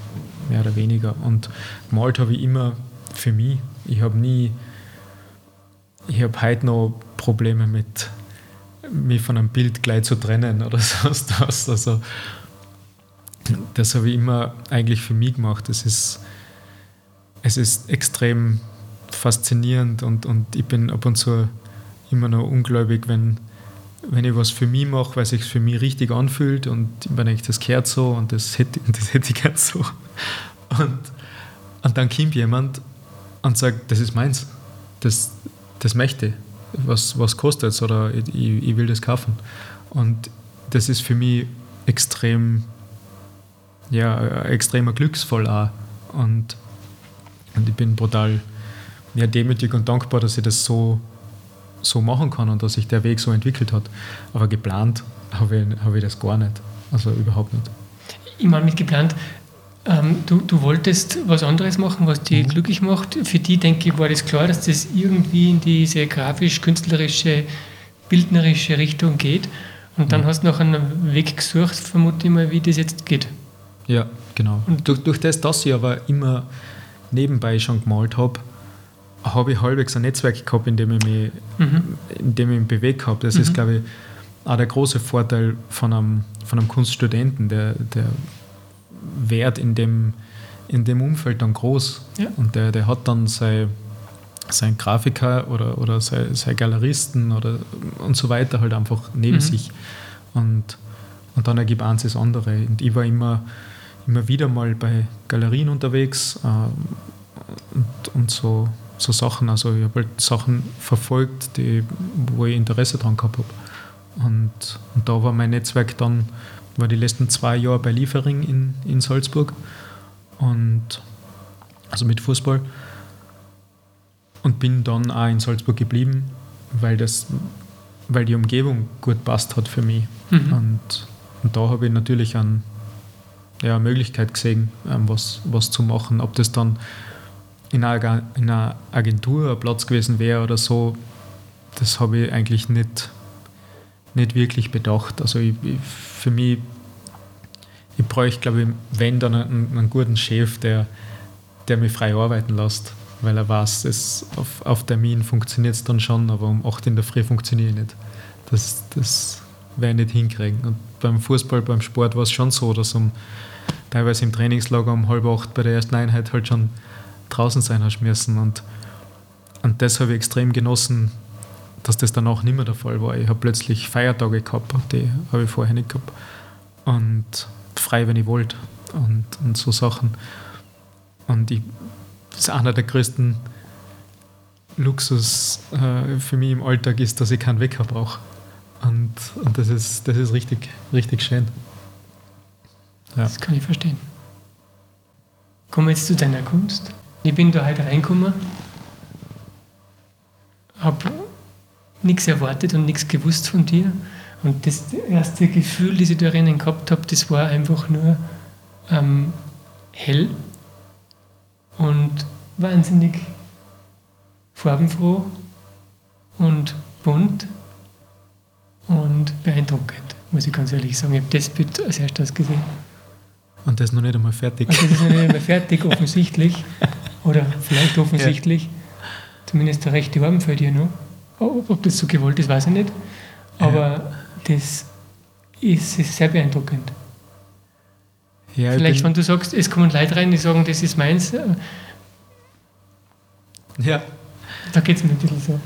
mehr oder weniger. Und gemalt habe ich immer für mich. Ich habe nie, ich habe heute noch Probleme mit, mich von einem Bild gleich zu trennen oder <laughs> sonst was. Also, das habe ich immer eigentlich für mich gemacht. Es ist, es ist extrem faszinierend und, und ich bin ab und zu immer noch ungläubig, wenn, wenn ich was für mich mache, weil es sich für mich richtig anfühlt und ich mir denke, das gehört so und das hätte, <laughs> das hätte ich gern so. Und, und dann kommt jemand und sagt, das ist meins, das, das möchte ich. Was, was kostet es oder ich, ich will das kaufen. Und das ist für mich extrem, ja, extremer Glücksfall auch. Und, und ich bin brutal ja, demütig und dankbar, dass ich das so so machen kann und dass sich der Weg so entwickelt hat. Aber geplant habe ich, hab ich das gar nicht. Also überhaupt nicht. Ich meine mit geplant, ähm, du, du wolltest was anderes machen, was dich mhm. glücklich macht. Für die, denke ich, war das klar, dass das irgendwie in diese grafisch-künstlerische, bildnerische Richtung geht. Und dann mhm. hast du noch einen Weg gesucht, vermute ich mal, wie das jetzt geht. Ja, genau. Und durch, durch das, dass ich aber immer nebenbei schon gemalt habe, habe ich halbwegs ein Netzwerk gehabt, in dem ich mich, mhm. in dem ich mich bewegt habe. Das mhm. ist, glaube ich, auch der große Vorteil von einem, von einem Kunststudenten. Der, der Wert in dem, in dem Umfeld dann groß. Ja. Und der, der hat dann sein, sein Grafiker oder, oder sein, sein Galeristen oder, und so weiter halt einfach neben mhm. sich. Und, und dann ergibt eins das andere. Und ich war immer, immer wieder mal bei Galerien unterwegs äh, und, und so so Sachen. Also ich habe halt Sachen verfolgt, die, wo ich Interesse daran gehabt habe. Und, und da war mein Netzwerk dann, war die letzten zwei Jahre bei Liefering in, in Salzburg. Und also mit Fußball. Und bin dann auch in Salzburg geblieben, weil, das, weil die Umgebung gut passt hat für mich. Mhm. Und, und da habe ich natürlich eine ja, Möglichkeit gesehen, ähm, was, was zu machen. Ob das dann in einer, in einer Agentur ein Platz gewesen wäre oder so, das habe ich eigentlich nicht, nicht wirklich bedacht. Also ich, ich, für mich, ich bräuchte, glaube ich, wenn dann einen, einen, guten Chef, der, der mich frei arbeiten lässt, weil er weiß, es, auf, auf Termin funktioniert es dann schon, aber um 8 in der Früh funktioniert nicht. Das, das werde ich nicht hinkriegen. Und beim Fußball, beim Sport war es schon so, dass um teilweise im Trainingslager um halb acht bei der ersten Einheit halt schon draußen sein hast müssen. Und, und das habe ich extrem genossen, dass das danach nicht mehr der Fall war. Ich habe plötzlich Feiertage gehabt, die habe ich vorher nicht gehabt. Und frei, wenn ich wollte. Und, und so Sachen. Und ich, das ist einer der größten Luxus äh, für mich im Alltag ist, dass ich keinen Wecker brauche. Und, und das ist, das ist richtig, richtig schön. Ja. Das kann ich verstehen. Kommen wir jetzt zu deiner Kunst. Ich bin da halt reingekommen, habe nichts erwartet und nichts gewusst von dir. Und das erste Gefühl, das ich da drinnen gehabt habe, das war einfach nur, ähm, hell und wahnsinnig farbenfroh und bunt und beeindruckend, muss ich ganz ehrlich sagen. Ich habe das Bild als erstes gesehen. Und das ist noch nicht einmal fertig. Und das ist noch nicht einmal fertig, offensichtlich. <laughs> Oder vielleicht offensichtlich. Ja. Zumindest der rechte Arm fällt hier noch. Ob das so gewollt ist, weiß ich nicht. Aber ja. das ist, ist sehr beeindruckend. Ja, Vielleicht, wenn du sagst, es kommen Leute rein, die sagen, das ist meins. Äh, ja. Da geht es mir ein bisschen so.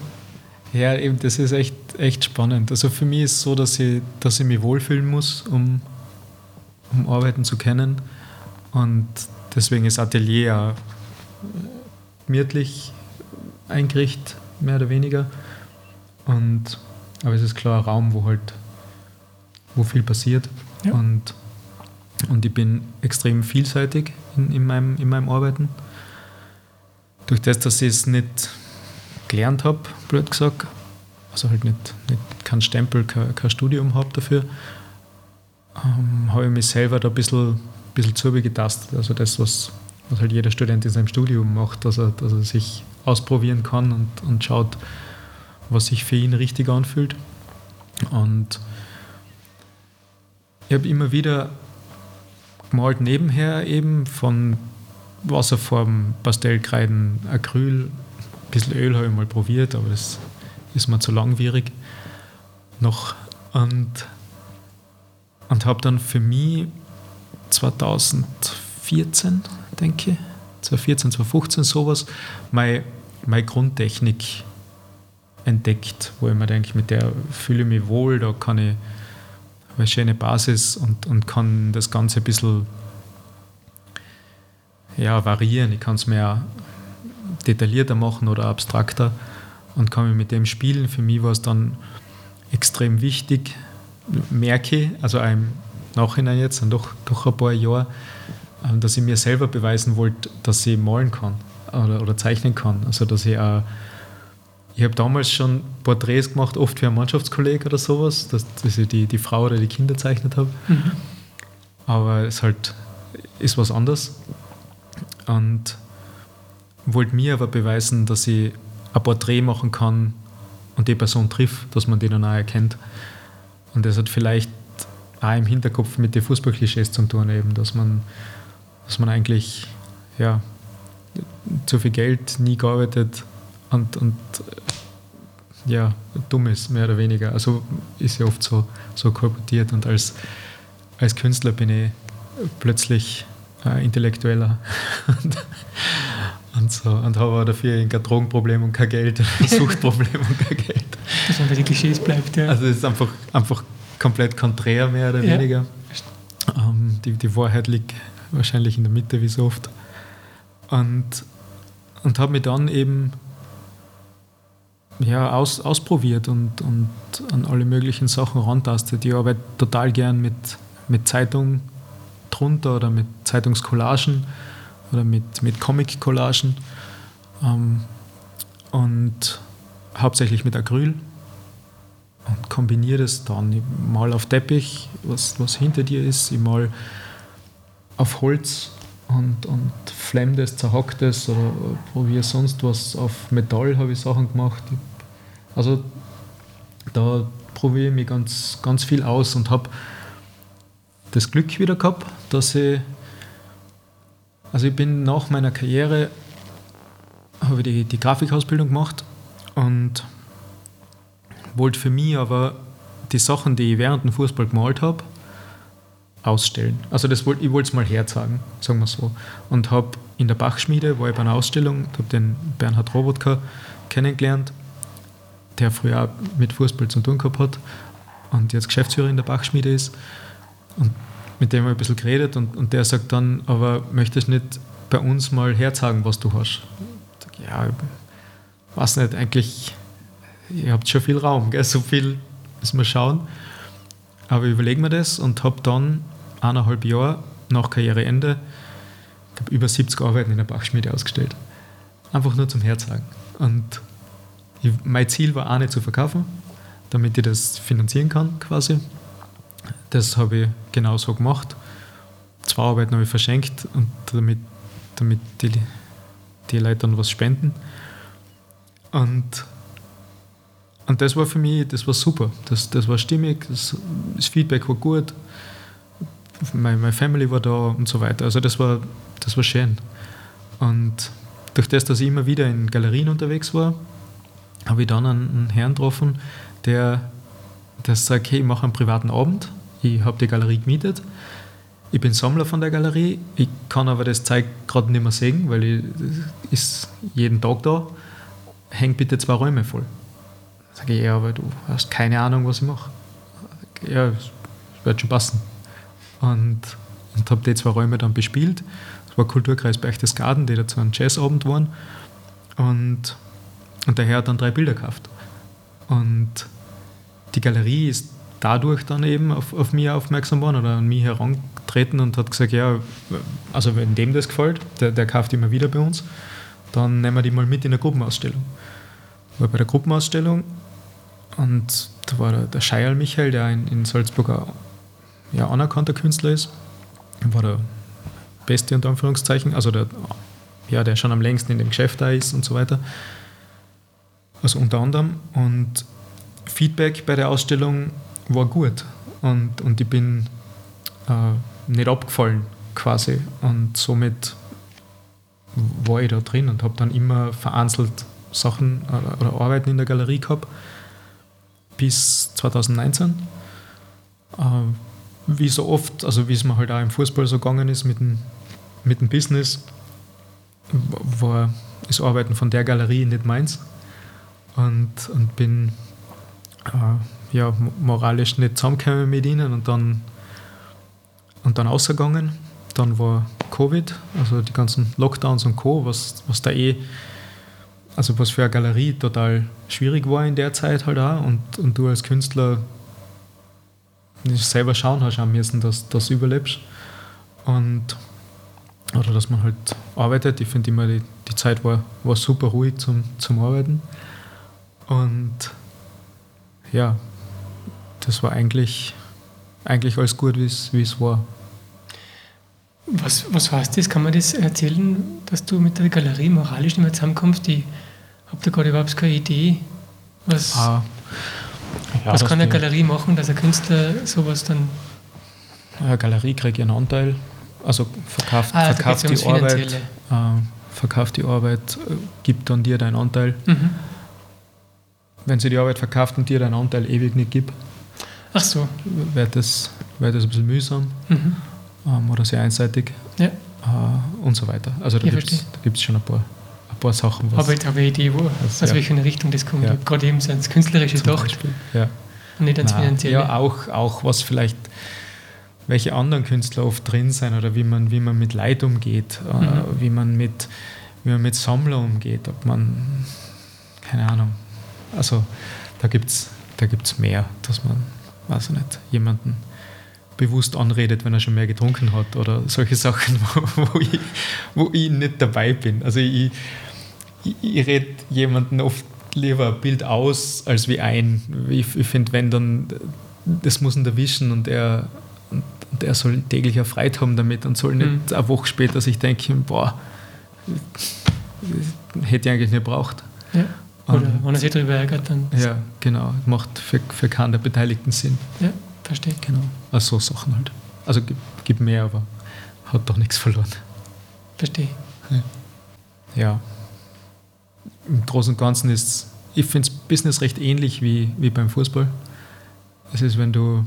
Ja, eben, das ist echt, echt spannend. Also für mich ist es so, dass ich, dass ich mich wohlfühlen muss, um, um arbeiten zu können. Und deswegen ist Atelier auch gemütlich eingerichtet, mehr oder weniger. Und, aber es ist klar ein Raum, wo halt wo viel passiert. Ja. Und und ich bin extrem vielseitig in, in, meinem, in meinem Arbeiten. Durch das, dass ich es nicht gelernt habe, blöd gesagt, also halt nicht, nicht kein Stempel, kein, kein Studium habe dafür, ähm, habe ich mich selber da ein bisschen, bisschen zugetastet. Also das, was, was halt jeder Student in seinem Studium macht, dass er, dass er sich ausprobieren kann und, und schaut, was sich für ihn richtig anfühlt. Und ich habe immer wieder gemalt nebenher eben von Wasserfarben, Pastellkreiden, Acryl. Ein bisschen Öl habe ich mal probiert, aber das ist mir zu langwierig noch. Und, und habe dann für mich 2014, denke ich, 2014, 2015 sowas, meine, meine Grundtechnik entdeckt, wo ich mir denke, mit der fühle ich mich wohl, da kann ich eine schöne Basis und, und kann das Ganze ein bisschen ja, variieren. Ich kann es mehr detaillierter machen oder abstrakter und kann mich mit dem spielen. Für mich war es dann extrem wichtig, merke, also auch im Nachhinein jetzt, und doch, doch ein paar Jahre, ähm, dass ich mir selber beweisen wollte, dass ich malen kann oder, oder zeichnen kann. Also dass ich auch ich habe damals schon Porträts gemacht, oft für einen Mannschaftskollegen oder sowas, dass, dass ich die, die Frau oder die Kinder gezeichnet habe. Mhm. Aber es halt ist was anderes. Und wollte mir aber beweisen, dass ich ein Porträt machen kann und die Person trifft, dass man die dann auch erkennt. Und das hat vielleicht auch im Hinterkopf mit den Fußballklischees zu tun, eben, dass man, dass man eigentlich ja, zu viel Geld nie gearbeitet und, und ja, dumm ist, mehr oder weniger. Also ist ja oft so, so kolportiert und als, als Künstler bin ich plötzlich äh, intellektueller und, <laughs> und, so und habe dafür kein Drogenproblem und kein Geld, <laughs> Suchtproblem und kein Geld. Das unter die Klischees bleibt, ja. Also es ist einfach, einfach komplett konträr, mehr oder ja. weniger. Ähm, die, die Wahrheit liegt wahrscheinlich in der Mitte, wie so oft. Und, und habe mich dann eben ja, aus, ausprobiert und, und an alle möglichen Sachen rantastet. Ich arbeite total gern mit, mit Zeitung drunter oder mit Zeitungskollagen oder mit, mit Comic-Collagen ähm, und hauptsächlich mit Acryl und kombiniere das dann. Ich mal auf Teppich, was, was hinter dir ist, ich mal auf Holz und, und flamm das, zerhack das oder probiere sonst was. Auf Metall habe ich Sachen gemacht. Ich also da probiere ich mich ganz, ganz viel aus und habe das Glück wieder gehabt, dass ich, also ich bin nach meiner Karriere, habe die, die Grafikausbildung gemacht und wollte für mich aber die Sachen, die ich während dem Fußball gemalt habe, ausstellen. Also das wollte, ich wollte es mal herzeigen, sagen wir so. Und habe in der Bachschmiede, war ich bei einer Ausstellung, habe den Bernhard Robotka kennengelernt der früher auch mit Fußball zu tun gehabt hat und jetzt Geschäftsführer in der Bachschmiede ist. Und mit dem habe ich ein bisschen geredet und, und der sagt dann, aber möchtest du nicht bei uns mal herzeigen, was du hast? Ich ja, ich weiß nicht, eigentlich, ihr habt schon viel Raum, gell? so viel müssen wir schauen. Aber ich überlege mir das und habe dann eineinhalb Jahre nach Karriereende über 70 Arbeiten in der Bachschmiede ausgestellt. Einfach nur zum Herzeigen. Und ich, mein Ziel war auch nicht zu verkaufen, damit ich das finanzieren kann quasi. Das habe ich genau so gemacht. zwei Arbeiten habe ich verschenkt und damit, damit die, die Leute dann was spenden. Und, und das war für mich, das war super. Das, das war stimmig, das, das Feedback war gut, meine, meine Family war da und so weiter. Also das war, das war schön. Und durch das, dass ich immer wieder in Galerien unterwegs war, habe ich dann einen, einen Herrn getroffen, der, der sagt, hey, ich mache einen privaten Abend, ich habe die Galerie gemietet, ich bin Sammler von der Galerie, ich kann aber das Zeug gerade nicht mehr sehen, weil ich ist jeden Tag da, häng bitte zwei Räume voll. Sage ich, ja, aber du hast keine Ahnung, was ich mache. Ja, es wird schon passen. Und, und habe die zwei Räume dann bespielt. Das war Kulturkreis Berchtesgaden, die dazu ein Jazzabend waren. Und, und der Herr hat dann drei Bilder gekauft. Und die Galerie ist dadurch dann eben auf, auf mich aufmerksam geworden oder an mich herangetreten und hat gesagt, ja, also wenn dem das gefällt, der, der kauft immer wieder bei uns, dann nehmen wir die mal mit in eine Gruppenausstellung. War bei der Gruppenausstellung und da war der, der Scheierl Michael, der in, in Salzburg ein ja, anerkannter Künstler ist, war der Beste unter Anführungszeichen, also der, ja, der schon am längsten in dem Geschäft da ist und so weiter. Also unter anderem. Und Feedback bei der Ausstellung war gut und, und ich bin äh, nicht abgefallen quasi und somit war ich da drin und habe dann immer vereinzelt Sachen oder, oder, Arbeiten in der Galerie gehabt bis 2019. Äh, wie so oft, also wie es mir halt auch im Fußball so gegangen ist mit dem, mit dem Business, war das Arbeiten von der Galerie nicht meins und, und bin äh, ja, moralisch nicht zusammengekommen mit ihnen und dann, und dann ausgegangen. Dann war Covid, also die ganzen Lockdowns und Co., was, was da eh, also was für eine Galerie total schwierig war in der Zeit halt auch und, und du als Künstler selber schauen hast schauen müssen, dass du das überlebst. Und, oder dass man halt arbeitet. Ich finde immer, die, die Zeit war, war super ruhig zum, zum Arbeiten. Und ja, das war eigentlich, eigentlich alles gut, wie es war. Was, was heißt das? Kann man das erzählen, dass du mit der Galerie moralisch nicht mehr zusammenkommst? Ich habe da gerade überhaupt keine Idee. Was, ah, ja, was kann eine Galerie machen, dass ein Künstler sowas dann. Eine Galerie kriegt ihren Anteil, also verkauft, ah, verkauft die Arbeit, äh, verkauft die Arbeit, äh, gibt dann dir deinen Anteil. Mhm. Wenn sie die Arbeit verkauft und dir deinen Anteil ewig nicht gibt, Ach so. wird das, wird das ein bisschen mühsam mhm. ähm, oder sehr einseitig ja. äh, und so weiter. Also da gibt es schon ein paar paar Sachen. Was, aber ich habe eine Idee, wo, was, aus ja. welcher Richtung das kommt. Ja. Gerade eben so ans Künstlerische doch. Ja. Und nicht ans Finanzielle. Ja, auch, auch was vielleicht, welche anderen Künstler oft drin sind oder wie man, wie man mit Leid umgeht, äh, mhm. äh, wie, man mit, wie man mit Sammler umgeht, ob man, keine Ahnung. Also da gibt es da gibt's mehr, dass man, weiß ich nicht, jemanden bewusst anredet, wenn er schon mehr getrunken hat oder solche Sachen, <laughs> wo, wo, ich, wo ich nicht dabei bin. Also ich, ich, ich rede jemanden oft lieber ein Bild aus als wie ein. Ich, ich finde, wenn dann, das muss ihn erwischen und er, und er soll täglich eine Freude haben damit und soll nicht mhm. eine Woche später sich denken, boah, hätte ich eigentlich nicht braucht. Ja. Oder und, wenn er sich darüber ärgert, dann. Ja, genau. Macht für, für keinen der Beteiligten Sinn. Ja, verstehe. Genau. Also so Sachen halt. Also gibt, gibt mehr, aber hat doch nichts verloren. Verstehe. Ja. ja im Großen und Ganzen ist, ich finde das Business recht ähnlich wie, wie beim Fußball. Es ist, wenn du,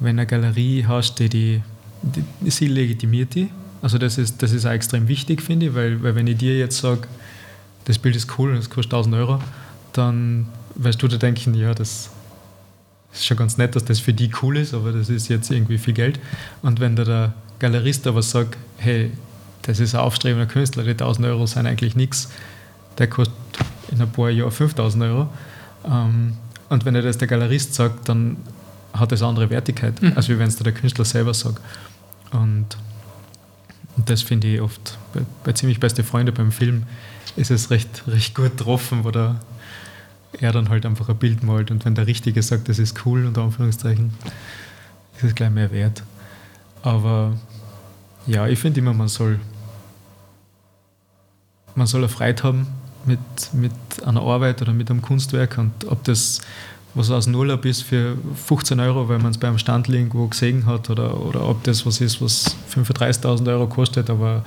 wenn eine Galerie hast, die, die, die sie legitimiert die. Also das ist, das ist auch extrem wichtig, finde ich, weil, weil wenn ich dir jetzt sage, das Bild ist cool und es kostet 1000 Euro, dann wirst du dir denken, ja, das ist schon ganz nett, dass das für die cool ist, aber das ist jetzt irgendwie viel Geld. Und wenn da der Galerist aber sagt, hey, das ist ein aufstrebender Künstler, die 1000 Euro sind eigentlich nichts, der kostet in ein paar Jahren 5000 Euro. Ähm, und wenn er das der Galerist sagt, dann hat das andere Wertigkeit, mhm. als wenn es der Künstler selber sagt. Und, und das finde ich oft bei, bei, ziemlich beste Freunde beim Film ist es recht, recht gut getroffen, wo der, er dann halt einfach ein Bild malt und wenn der Richtige sagt, das ist cool, unter Anführungszeichen, ist es gleich mehr wert. Aber ja, ich finde immer, man soll, man soll eine Freude haben mit, mit einer Arbeit oder mit einem Kunstwerk und ob das was aus Urlaub ist für 15 Euro, weil man es beim Stand irgendwo gesehen hat oder, oder ob das was ist, was 35.000 Euro kostet, aber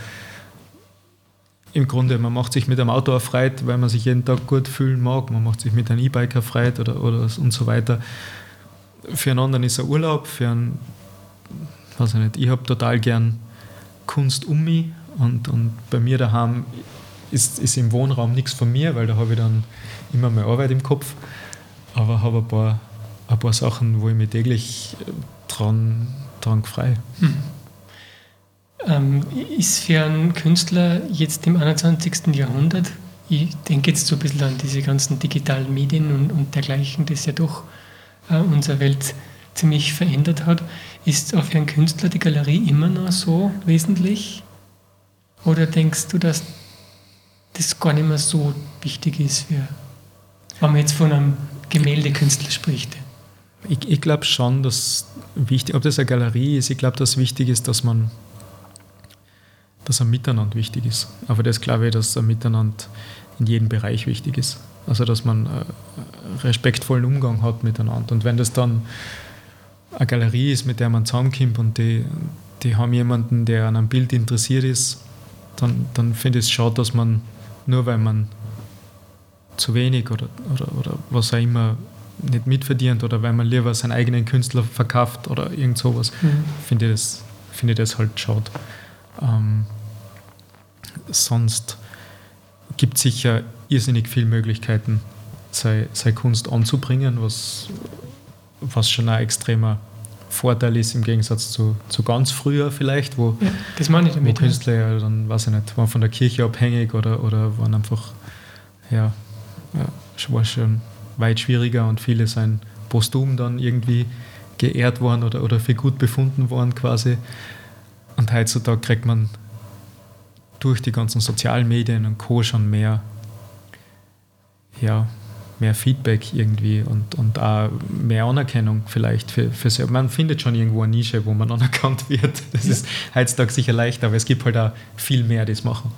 im Grunde, man macht sich mit einem Auto erfreut, weil man sich jeden Tag gut fühlen mag, man macht sich mit einem E-Bike erfreut oder, oder und so weiter. Für einen anderen ist er Urlaub, für einen, weiß ich nicht, ich habe total gern Kunst um mich und, und bei mir daheim ist, ist im Wohnraum nichts von mir, weil da habe ich dann immer mehr Arbeit im Kopf, aber habe ein paar, ein paar Sachen, wo ich mich täglich dran, dran frei. Mhm. Ähm, ist für einen Künstler jetzt im 21. Jahrhundert, ich denke jetzt so ein bisschen an diese ganzen digitalen Medien und, und dergleichen, das ja doch äh, unsere Welt ziemlich verändert hat, ist auch für einen Künstler die Galerie immer noch so wesentlich? Oder denkst du, dass das gar nicht mehr so wichtig ist, für, wenn man jetzt von einem Gemäldekünstler spricht? Ich, ich glaube schon, dass wichtig, ob das eine Galerie ist, ich glaube, dass wichtig ist, dass man dass ein Miteinander wichtig ist. Aber das glaube ich, dass ein Miteinander in jedem Bereich wichtig ist. Also dass man äh, respektvollen Umgang hat miteinander. Und wenn das dann eine Galerie ist, mit der man zusammenkommt und die, die haben jemanden, der an einem Bild interessiert ist, dann, dann finde ich es schade, dass man nur weil man zu wenig oder, oder, oder was auch immer nicht mitverdient oder weil man lieber seinen eigenen Künstler verkauft oder irgend sowas, mhm. finde ich, das, find ich das halt schade. Ähm, sonst gibt es sicher irrsinnig viele Möglichkeiten, seine, seine Kunst anzubringen, was, was schon ein extremer Vorteil ist im Gegensatz zu, zu ganz früher vielleicht, wo, ja, das meine ich damit, wo Künstler ja dann, weiß ich nicht, waren von der Kirche abhängig oder, oder waren einfach, ja, ja war schon weit schwieriger und viele sind posthum dann irgendwie geehrt worden oder, oder für gut befunden worden quasi. Und heutzutage kriegt man durch die ganzen sozialen Medien und Co. schon mehr, ja, mehr Feedback irgendwie und, und auch mehr Anerkennung vielleicht für, für sich. Man findet schon irgendwo eine Nische, wo man <laughs> anerkannt wird. Das ja. ist heutzutage sicher leichter, aber es gibt halt auch viel mehr, die es machen.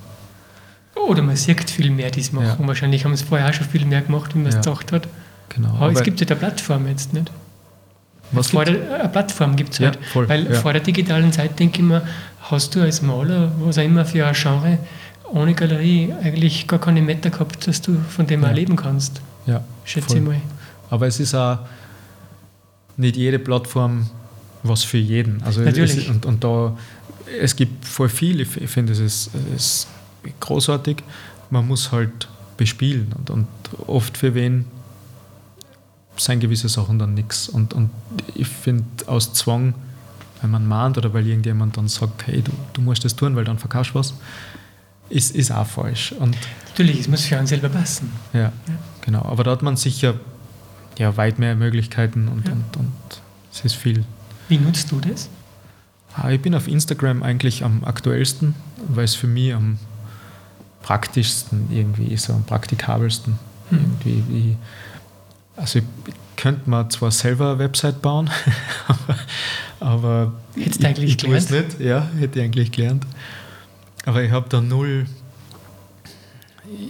Oder man sieht viel mehr, die es machen. Ja. Wahrscheinlich haben es vorher auch schon viel mehr gemacht, wie man es ja. gedacht hat. Genau. Aber, aber es gibt ja eine Plattform jetzt nicht. Was vor der, eine Plattform gibt es halt. Ja, voll, Weil vor der digitalen Zeit, denke ich mir, hast du als Maler, was auch immer für ein Genre, ohne Galerie eigentlich gar keine Meter gehabt, dass du von dem ja. auch leben kannst. Ja. Schätze voll. ich mal. Aber es ist auch nicht jede Plattform was für jeden. Also Natürlich. Es, und, und da, es gibt voll viel, ich, ich finde, es ist, ist großartig. Man muss halt bespielen und, und oft für wen sind gewisse Sachen dann nichts. Und, und ich finde, aus Zwang, wenn man mahnt oder weil irgendjemand dann sagt, hey, du, du musst das tun, weil dann verkaufst du was, ist, ist auch falsch. Und Natürlich, es muss für einen selber passen. Ja, ja, genau. Aber da hat man sicher ja, weit mehr Möglichkeiten und, ja. und, und es ist viel. Wie nutzt du das? Ah, ich bin auf Instagram eigentlich am aktuellsten, weil es für mich am praktischsten irgendwie ist, am praktikabelsten. Hm. Irgendwie wie also ich könnte mal zwar selber eine Website bauen, <laughs> aber Hättest du eigentlich ich, ich gelernt? nicht. Ja, hätte ich eigentlich gelernt. Aber ich habe da null,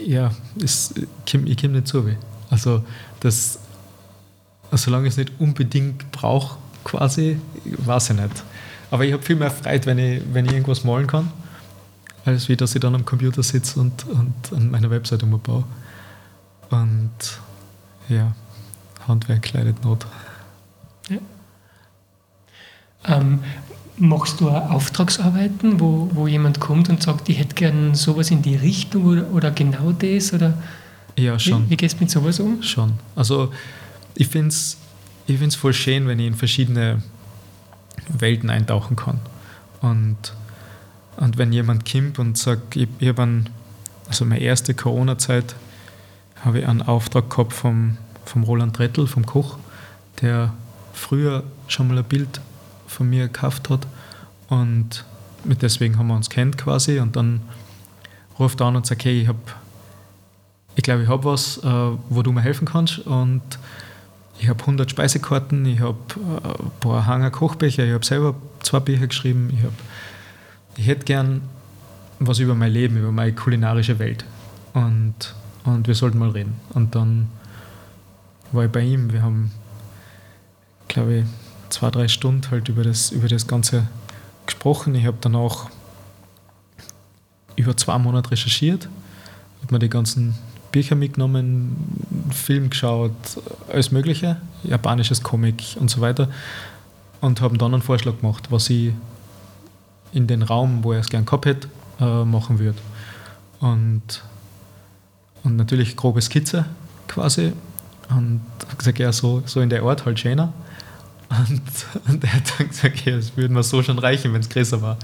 ja, es, ich komme nicht zu. Also das, solange ich es nicht unbedingt brauche, quasi, weiß ich nicht. Aber ich habe viel mehr Freude, wenn ich, wenn ich irgendwas malen kann, als wie dass ich dann am Computer sitze und, und an meiner Website umbaue. Und ja, Handwerk leidet Not. Ja. Ähm, machst du auch Auftragsarbeiten, wo, wo jemand kommt und sagt, ich hätte gern sowas in die Richtung oder, oder genau das? Oder ja, schon. Wie, wie gehst du mit sowas um? Schon. Also ich finde es ich find's voll schön, wenn ich in verschiedene Welten eintauchen kann. Und, und wenn jemand kommt und sagt, ich, ich habe also meine erste Corona-Zeit, habe ich einen Auftrag gehabt vom vom Roland Rettel, vom Koch, der früher schon mal ein Bild von mir gekauft hat. Und mit deswegen haben wir uns kennt quasi. Und dann ruft er an und sagt, hey, ich habe ich glaube, ich habe was, äh, wo du mir helfen kannst. Und ich habe 100 Speisekarten, ich habe ein paar Hanger Kochbecher, ich habe selber zwei Bücher geschrieben, ich, hab, ich hätte gern was über mein Leben, über meine kulinarische Welt. Und, und wir sollten mal reden. Und dann war ich bei ihm, wir haben, glaube ich, zwei, drei Stunden halt über das, über das Ganze gesprochen. Ich habe dann auch über zwei Monate recherchiert, habe mir die ganzen Bücher mitgenommen, Film geschaut, alles Mögliche, japanisches Comic und so weiter. Und haben dann einen Vorschlag gemacht, was ich in den Raum, wo er es gern gehabt hätte, äh, machen würde. Und, und natürlich grobe Skizze quasi. Und habe gesagt, ja, so, so in der Art halt schöner. Und, und er hat dann gesagt, ja, es würde mir so schon reichen, wenn es größer war.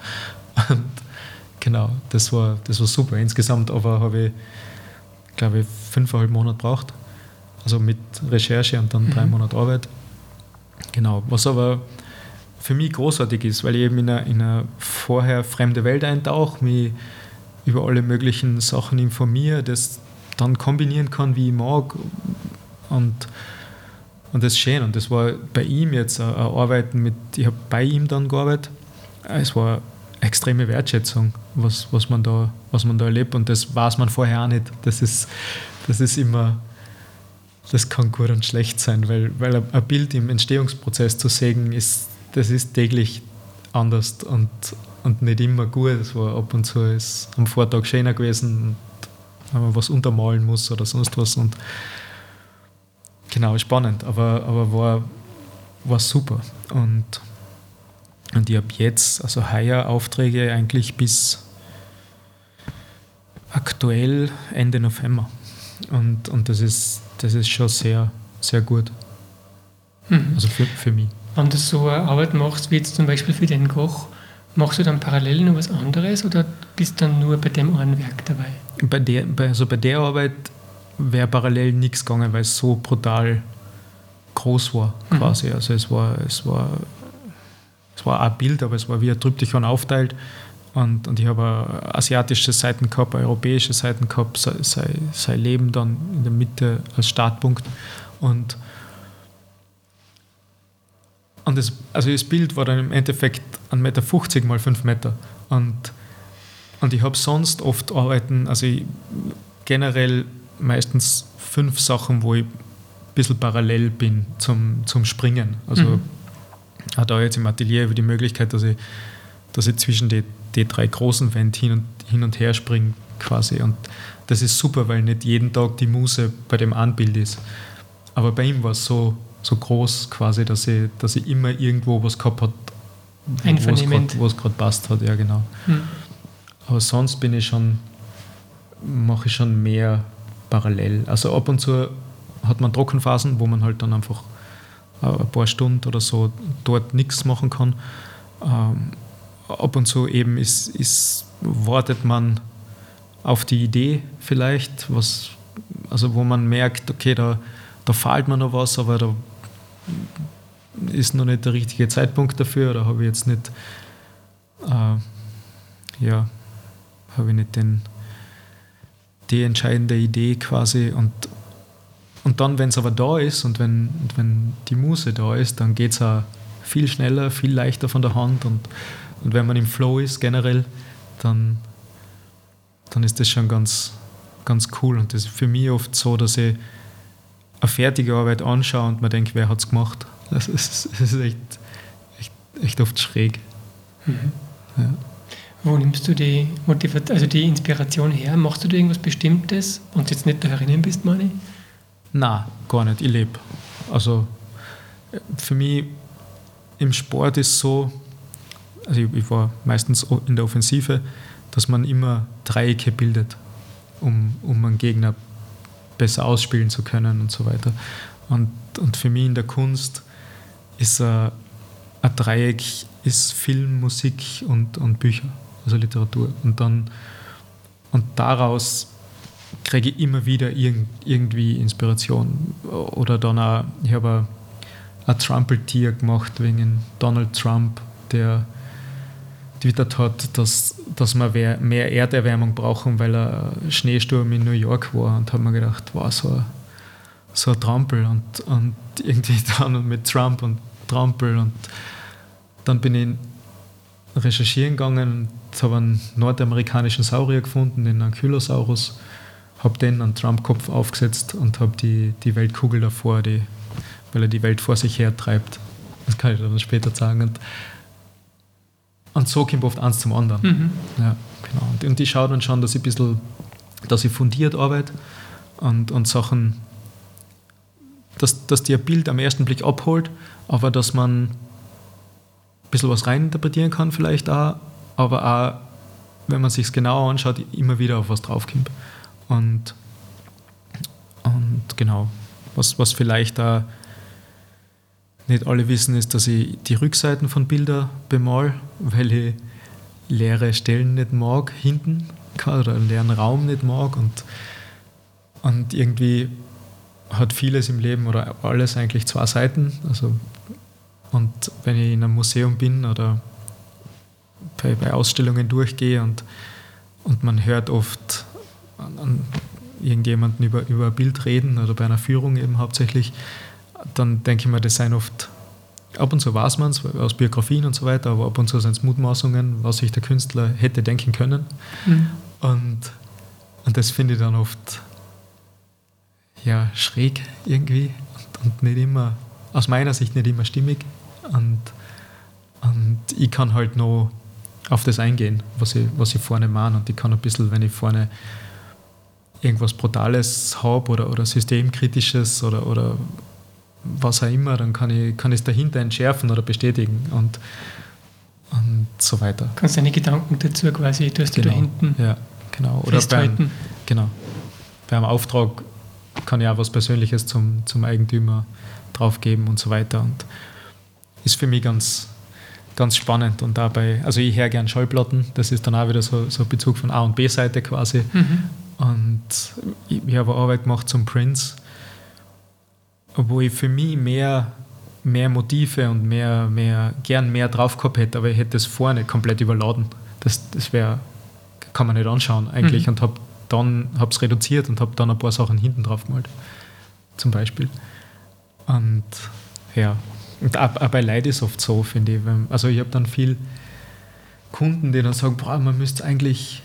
Und genau, das war, das war super. Insgesamt aber habe ich, glaube ich, fünfeinhalb Monate braucht. Also mit Recherche und dann mhm. drei Monate Arbeit. Genau, was aber für mich großartig ist, weil ich eben in eine, in eine vorher fremde Welt eintauche, mich über alle möglichen Sachen informiere, das dann kombinieren kann, wie ich mag. Und, und das ist schön. Und das war bei ihm jetzt ein Arbeiten mit, ich habe bei ihm dann gearbeitet. Es war extreme Wertschätzung, was, was, man da, was man da erlebt. Und das weiß man vorher auch nicht. Das ist, das ist immer, das kann gut und schlecht sein, weil, weil ein Bild im Entstehungsprozess zu sägen ist das ist täglich anders und, und nicht immer gut. Es war ab und zu ist am Vortag schöner gewesen, wenn man was untermalen muss oder sonst was. Und genau, spannend, aber, aber war, war super. Und, und ich habe jetzt, also heuer Aufträge eigentlich bis aktuell Ende November. Und, und das, ist, das ist schon sehr, sehr gut. Mhm. Also für, für mich wenn du so eine Arbeit machst, wie jetzt zum Beispiel für den Koch, machst du dann parallel noch was anderes oder bist du dann nur bei dem einen Werk dabei? Bei der, also bei der Arbeit wäre parallel nichts gegangen, weil es so brutal groß war mhm. quasi. Mhm. Also es war, es war, es war ein Bild, aber es war wie ein Tryptychon aufteilt. Und, und ich habe asiatische Seiten gehabt, europäische Seiten gehabt, sein, sein Leben dann in der Mitte als Startpunkt. Und und das, also das Bild war dann im Endeffekt 1,50 Meter mal 5 Meter. Und, und ich habe sonst oft arbeiten, also generell meistens fünf Sachen, wo ich ein bisschen parallel bin zum, zum Springen. Also mhm. auch da jetzt im Atelier über die Möglichkeit, dass ich, dass ich zwischen die, die drei großen Wände hin und, hin und her springe quasi. Und das ist super, weil nicht jeden Tag die Muse bei dem Anbild ist. Aber bei ihm war es so, so groß quasi, dass ich, dass ich immer irgendwo was gehabt habe, wo es gerade passt hat, ja genau. Hm. Aber sonst bin ich schon, mache ich schon mehr parallel. Also ab und zu hat man Trockenphasen, wo man halt dann einfach ein paar Stunden oder so dort nichts machen kann. Ähm, ab und zu eben ist, ist, wartet man auf die Idee vielleicht, was, also wo man merkt, okay, da, da fehlt mir noch was, aber da ist noch nicht der richtige Zeitpunkt dafür oder habe ich jetzt nicht, äh, ja, habe ich nicht den, die entscheidende Idee quasi. Und, und dann, wenn es aber da ist und wenn, wenn die Muse da ist, dann geht es auch viel schneller, viel leichter von der Hand. Und, und wenn man im Flow ist generell, dann, dann ist das schon ganz, ganz cool. Und das ist für mich oft so, dass ich eine fertige Arbeit anschaue und man denkt, wer hat es gemacht. Das ist, das ist echt, echt, echt, oft schräg. Mhm. Ja. Wo nimmst du die Motivation, also die Inspiration her? Machst du da irgendwas Bestimmtes und jetzt nicht da herinnen bist, meine ich? Nein, gar nicht. Ich lebe. Also für mich im Sport ist so, also ich, ich war meistens in der Offensive, dass man immer Dreiecke bildet, um, um einen Gegner besser ausspielen zu können und so weiter. Und, und für mich in der Kunst ist ein, ein Dreieck ist Film, Musik und, und Bücher, also Literatur. Und dann und daraus kriege ich immer wieder irg irgendwie Inspiration. Oder dann auch, ich habe ein Trumpeltier gemacht wegen Donald Trump, der twittert hat, dass, dass wir mehr Erderwärmung brauchen, weil ein Schneesturm in New York war. Und haben wir gedacht, wow, so ein, so ein Trampel und, und irgendwie <laughs> dann mit Trump und Trampel und dann bin ich recherchieren gegangen und habe einen nordamerikanischen Saurier gefunden, den Ankylosaurus, habe den an Trump-Kopf aufgesetzt und habe die, die Weltkugel davor, die, weil er die Welt vor sich her treibt. Das kann ich dann später sagen. Und, und so kommt oft eins zum anderen. Mhm. Ja, genau. Und, und ich schaue dann schon, dass ich ein bisschen, dass ich fundiert arbeite und, und Sachen, dass, dass die ein Bild am ersten Blick abholt, aber dass man ein bisschen was reininterpretieren kann vielleicht auch, aber auch, wenn man sich es genauer anschaut, immer wieder auf was draufkommt. Und, und genau, was, was vielleicht da nicht alle wissen, ist, dass ich die Rückseiten von Bildern bemal, weil ich leere Stellen nicht mag hinten oder einen leeren Raum nicht mag und, und irgendwie hat vieles im Leben oder alles eigentlich zwei Seiten. Also, und wenn ich in einem Museum bin oder bei, bei Ausstellungen durchgehe und, und man hört oft an, an irgendjemanden über, über ein Bild reden oder bei einer Führung eben hauptsächlich, dann denke ich mir, das seien oft, ab und zu weiß man es aus Biografien und so weiter, aber ab und zu sind es Mutmaßungen, was sich der Künstler hätte denken können. Mhm. Und, und das finde ich dann oft ja, schräg irgendwie und, und, nicht immer, aus meiner Sicht nicht immer stimmig. Und, und ich kann halt noch auf das eingehen, was ich, was ich vorne meine. Und ich kann ein bisschen, wenn ich vorne irgendwas Brutales habe oder, oder Systemkritisches oder, oder was auch immer, dann kann ich, kann ich es dahinter entschärfen oder bestätigen und, und so weiter. Kannst deine Gedanken dazu quasi, du hast genau. da hinten ja, genau. Oder beim, genau. beim Auftrag kann ich auch was Persönliches zum, zum Eigentümer draufgeben und so weiter und ist für mich ganz, ganz spannend und dabei, also ich höre gern Schallplatten, das ist dann auch wieder so, so Bezug von A- und B-Seite quasi mhm. und ich, ich habe Arbeit gemacht zum Prince, wo ich für mich mehr, mehr Motive und mehr, mehr, gern mehr drauf gehabt hätte, aber ich hätte das vorne komplett überladen. Das, das wäre, kann man nicht anschauen eigentlich mhm. und habe dann habe es reduziert und habe dann ein paar Sachen hinten drauf gemalt, zum Beispiel. Und ja, und auch, auch bei Leid ist oft so, finde ich. Also ich habe dann viel Kunden, die dann sagen, boah, man müsste eigentlich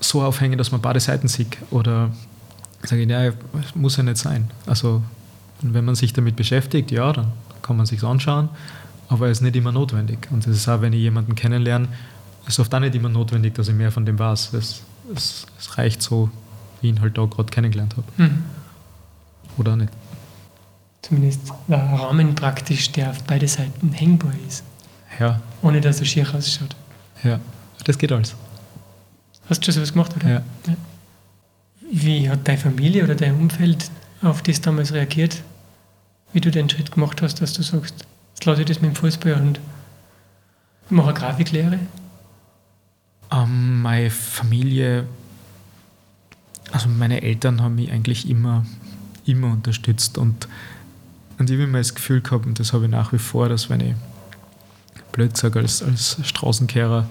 so aufhängen, dass man beide Seiten sieht. Oder sage ich, ja, muss ja nicht sein. Also wenn man sich damit beschäftigt, ja, dann kann man sich anschauen, aber es ist nicht immer notwendig. Und das ist auch, wenn ich jemanden kennenlerne, ist oft auch nicht immer notwendig, dass ich mehr von dem weiß. Es, es, es reicht so, wie ich ihn halt da gerade kennengelernt habe. Mhm. Oder nicht zumindest ein Rahmen praktisch, der auf beide Seiten hängbar ist. Ja. Ohne dass er schier ausschaut. Ja, das geht alles. Hast du schon sowas gemacht, oder? Ja. ja. Wie hat deine Familie oder dein Umfeld auf das damals reagiert, wie du den Schritt gemacht hast, dass du sagst, jetzt lasse ich das mit dem Fußball und mache eine Grafiklehre? Ähm, meine Familie, also meine Eltern haben mich eigentlich immer, immer unterstützt und und ich habe immer das Gefühl gehabt, und das habe ich nach wie vor, dass wenn ich blöd sage, als, als Straßenkehrer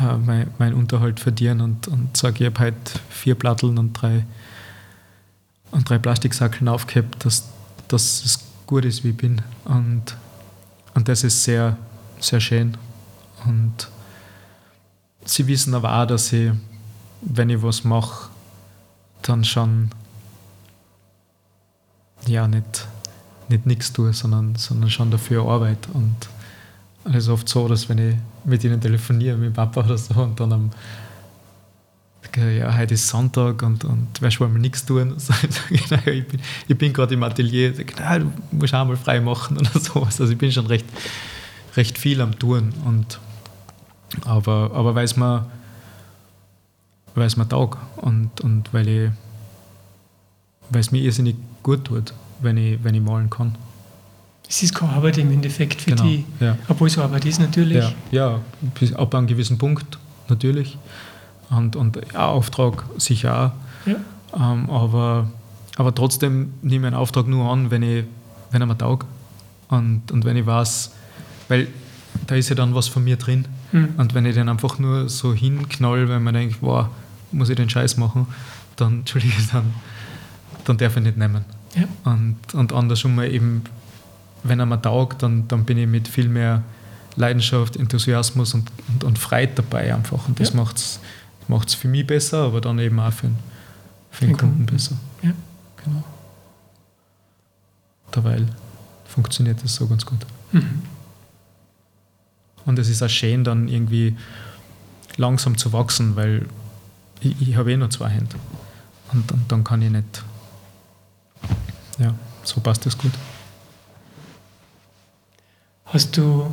äh, mein, mein Unterhalt verdiene und, und sage, ich habe heute vier Platteln und drei, und drei Plastiksackeln aufgehabt, dass, dass es gut ist, wie ich bin. Und, und das ist sehr, sehr schön. Und sie wissen aber auch, dass ich, wenn ich was mache, dann schon ja nicht nicht nichts tue, sondern, sondern schon dafür arbeite. Und es ist oft so, dass wenn ich mit ihnen telefoniere, mit Papa oder so, und dann am ja, heute ist Sonntag und, und weißt du, mal nichts tun. <laughs> So, ich, ich bin, ich bin gerade im Atelier, sage, na, du musst auch mal frei machen oder <laughs> sowas. Also ich bin schon recht, recht viel am Tun. Und, aber, aber weil es mir, weil es mir taugt und, und weil, ich, weil es mir irrsinnig gut tut wenn ich, wenn ich malen kann. Es ist keine Arbeit im Endeffekt für genau, die, ja. obwohl es Arbeit ist natürlich. Ja, ja, ab einem gewissen Punkt natürlich. Und, und ja, Auftrag sicher auch. Ja. Ähm, aber, aber trotzdem nehme ich einen Auftrag nur an, wenn, ich, wenn er mir taugt. Und, und wenn ich weiß, weil da ist ja dann was von mir drin. Mhm. Und wenn ich den einfach nur so hinknall, wenn man denkt, wow, muss ich den Scheiß machen, dann, <laughs> Entschuldige, dann, dann darf ich nicht nehmen. Ja. Und, und andersrum eben, wenn er mir taugt, dann, dann bin ich mit viel mehr Leidenschaft, Enthusiasmus und, und, und Freude dabei einfach. Und das Ja. macht es für mich besser, aber dann eben auch für, den- für Den Kunden. Kunden besser. Ja. Genau. Derweil funktioniert das so ganz gut. Mhm. Und es ist auch schön, dann irgendwie langsam zu wachsen, weil ich, ich habe eh nur zwei Hände. Und, und dann kann ich nicht. Ja, so passt das gut. Hast du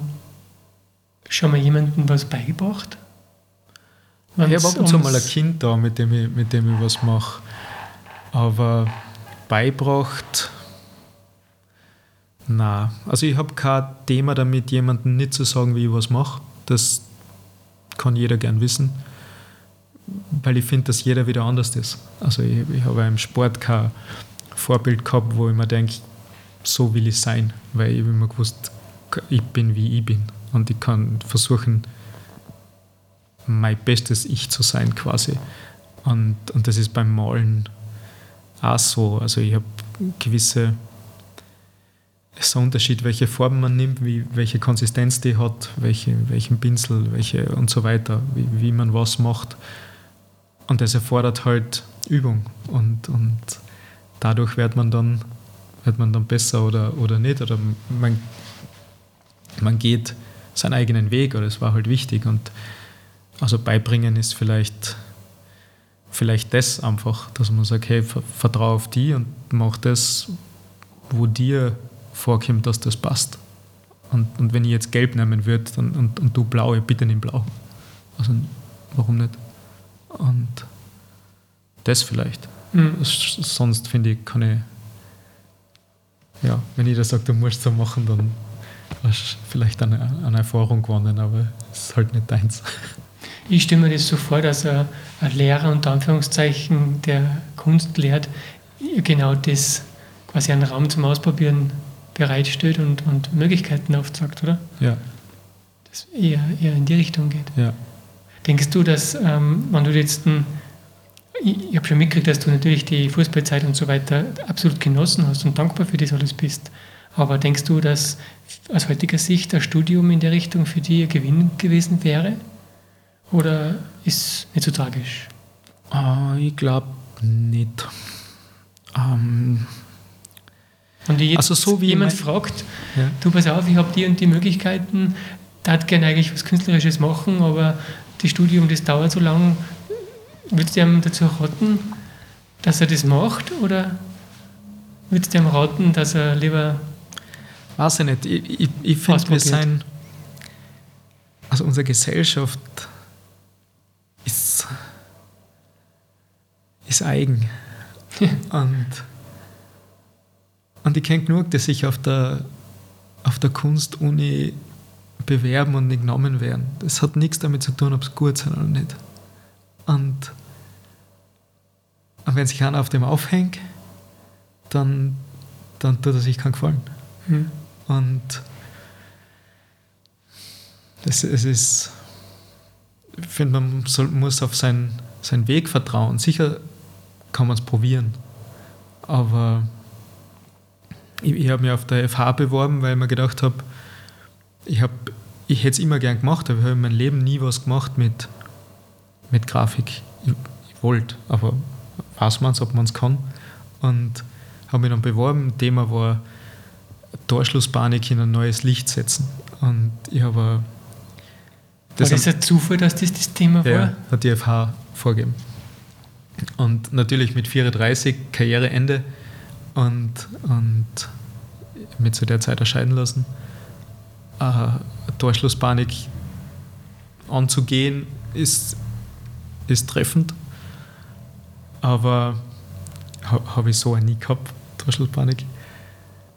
schon mal jemandem was beigebracht? Ich habe ab und zu mal ein Kind da, mit dem ich, mit dem ich was mache. Aber beibracht. Na, also ich habe kein Thema damit, jemandem nicht zu sagen, wie ich was mache. Das kann jeder gern wissen, weil ich finde, dass jeder wieder anders ist. Also ich, ich habe im Sport kein Vorbild gehabt, wo ich mir denke, so will ich sein, weil ich immer gewusst, ich bin wie ich bin und ich kann versuchen, mein bestes Ich zu sein quasi. Und, und das ist beim Malen auch so. Also ich habe gewisse, es Unterschied, welche Farben man nimmt, wie, welche Konsistenz die hat, welche, welchen Pinsel, welche und so weiter, wie, wie man was macht. Und das erfordert halt Übung und, und dadurch wird man dann, wird man dann besser oder, oder nicht. Oder man, man geht seinen eigenen Weg oder es war halt wichtig. Und also beibringen ist vielleicht, vielleicht das einfach, dass man sagt, hey, ver vertraue auf die und mach das, wo dir vorkommt, dass das passt. Und, und wenn ich jetzt gelb nehmen würde dann, und, und du blau, ja, bitte nimm blau. Also warum nicht? Und das vielleicht. Mhm. Sonst finde ich, kann ich, ja, wenn jeder sagt, du musst so machen, dann hast du vielleicht eine, eine Erfahrung gewonnen, aber es ist halt nicht deins. <laughs> Ich stelle mir das so vor, dass ein, ein Lehrer unter Anführungszeichen, der Kunst lehrt, genau das quasi einen Raum zum Ausprobieren bereitstellt und, und Möglichkeiten aufzeigt, oder? Ja, Das eher, eher in die Richtung geht. ja. Denkst du, dass, ähm, wenn du jetzt, ein, ich, ich habe schon mitgekriegt, dass du natürlich die Fußballzeit und so weiter absolut genossen hast und dankbar für das alles bist. Aber denkst du, dass aus heutiger Sicht ein Studium in der Richtung für dich ein Gewinn gewesen wäre? Oder ist nicht so tragisch? Ah, ich glaube nicht. Ähm, Und jetzt Also so wie jemand fragt, ja. du pass auf, ich habe die und die Möglichkeiten, tat gerne eigentlich was Künstlerisches machen, aber das Studium, das dauert so lang. Würdest du ihm dazu raten, dass er das macht oder würdest du ihm raten, dass er lieber Weiß ich nicht. Ich, ich, ich finde, wir sein. Also unsere Gesellschaft ist, ist eigen. <laughs> und, und ich kenne genug, die sich auf der, auf der Kunstuni bewerben und nicht genommen werden. Das hat nichts damit zu tun, ob sie gut sind oder nicht. Und, und wenn sich einer auf dem aufhängt, dann, dann tut er sich keinen Gefallen. hm, Und das, es ist, ich finde, man soll, muss auf seinen, seinen Weg vertrauen. Sicher kann man es probieren, aber ich, ich habe mich auf der FH beworben, weil ich mir gedacht habe, ich, hab, ich hätte es immer gern gemacht, aber ich habe in meinem Leben nie was gemacht mit, mit Grafik. Ich, ich wollte, aber weiß man es, ob man es kann. Und habe mich dann beworben. Thema war Torschlusspanik in ein neues Licht setzen. Und ich habe war das ein Zufall, dass das das Thema war? ja, hat die FH vorgegeben. Und natürlich mit 34 Karriereende und, und mich zu der Zeit erscheiden lassen. Äh, Torschlusspanik anzugehen ist, ist treffend, aber ha, habe ich so nie gehabt, Torschlusspanik.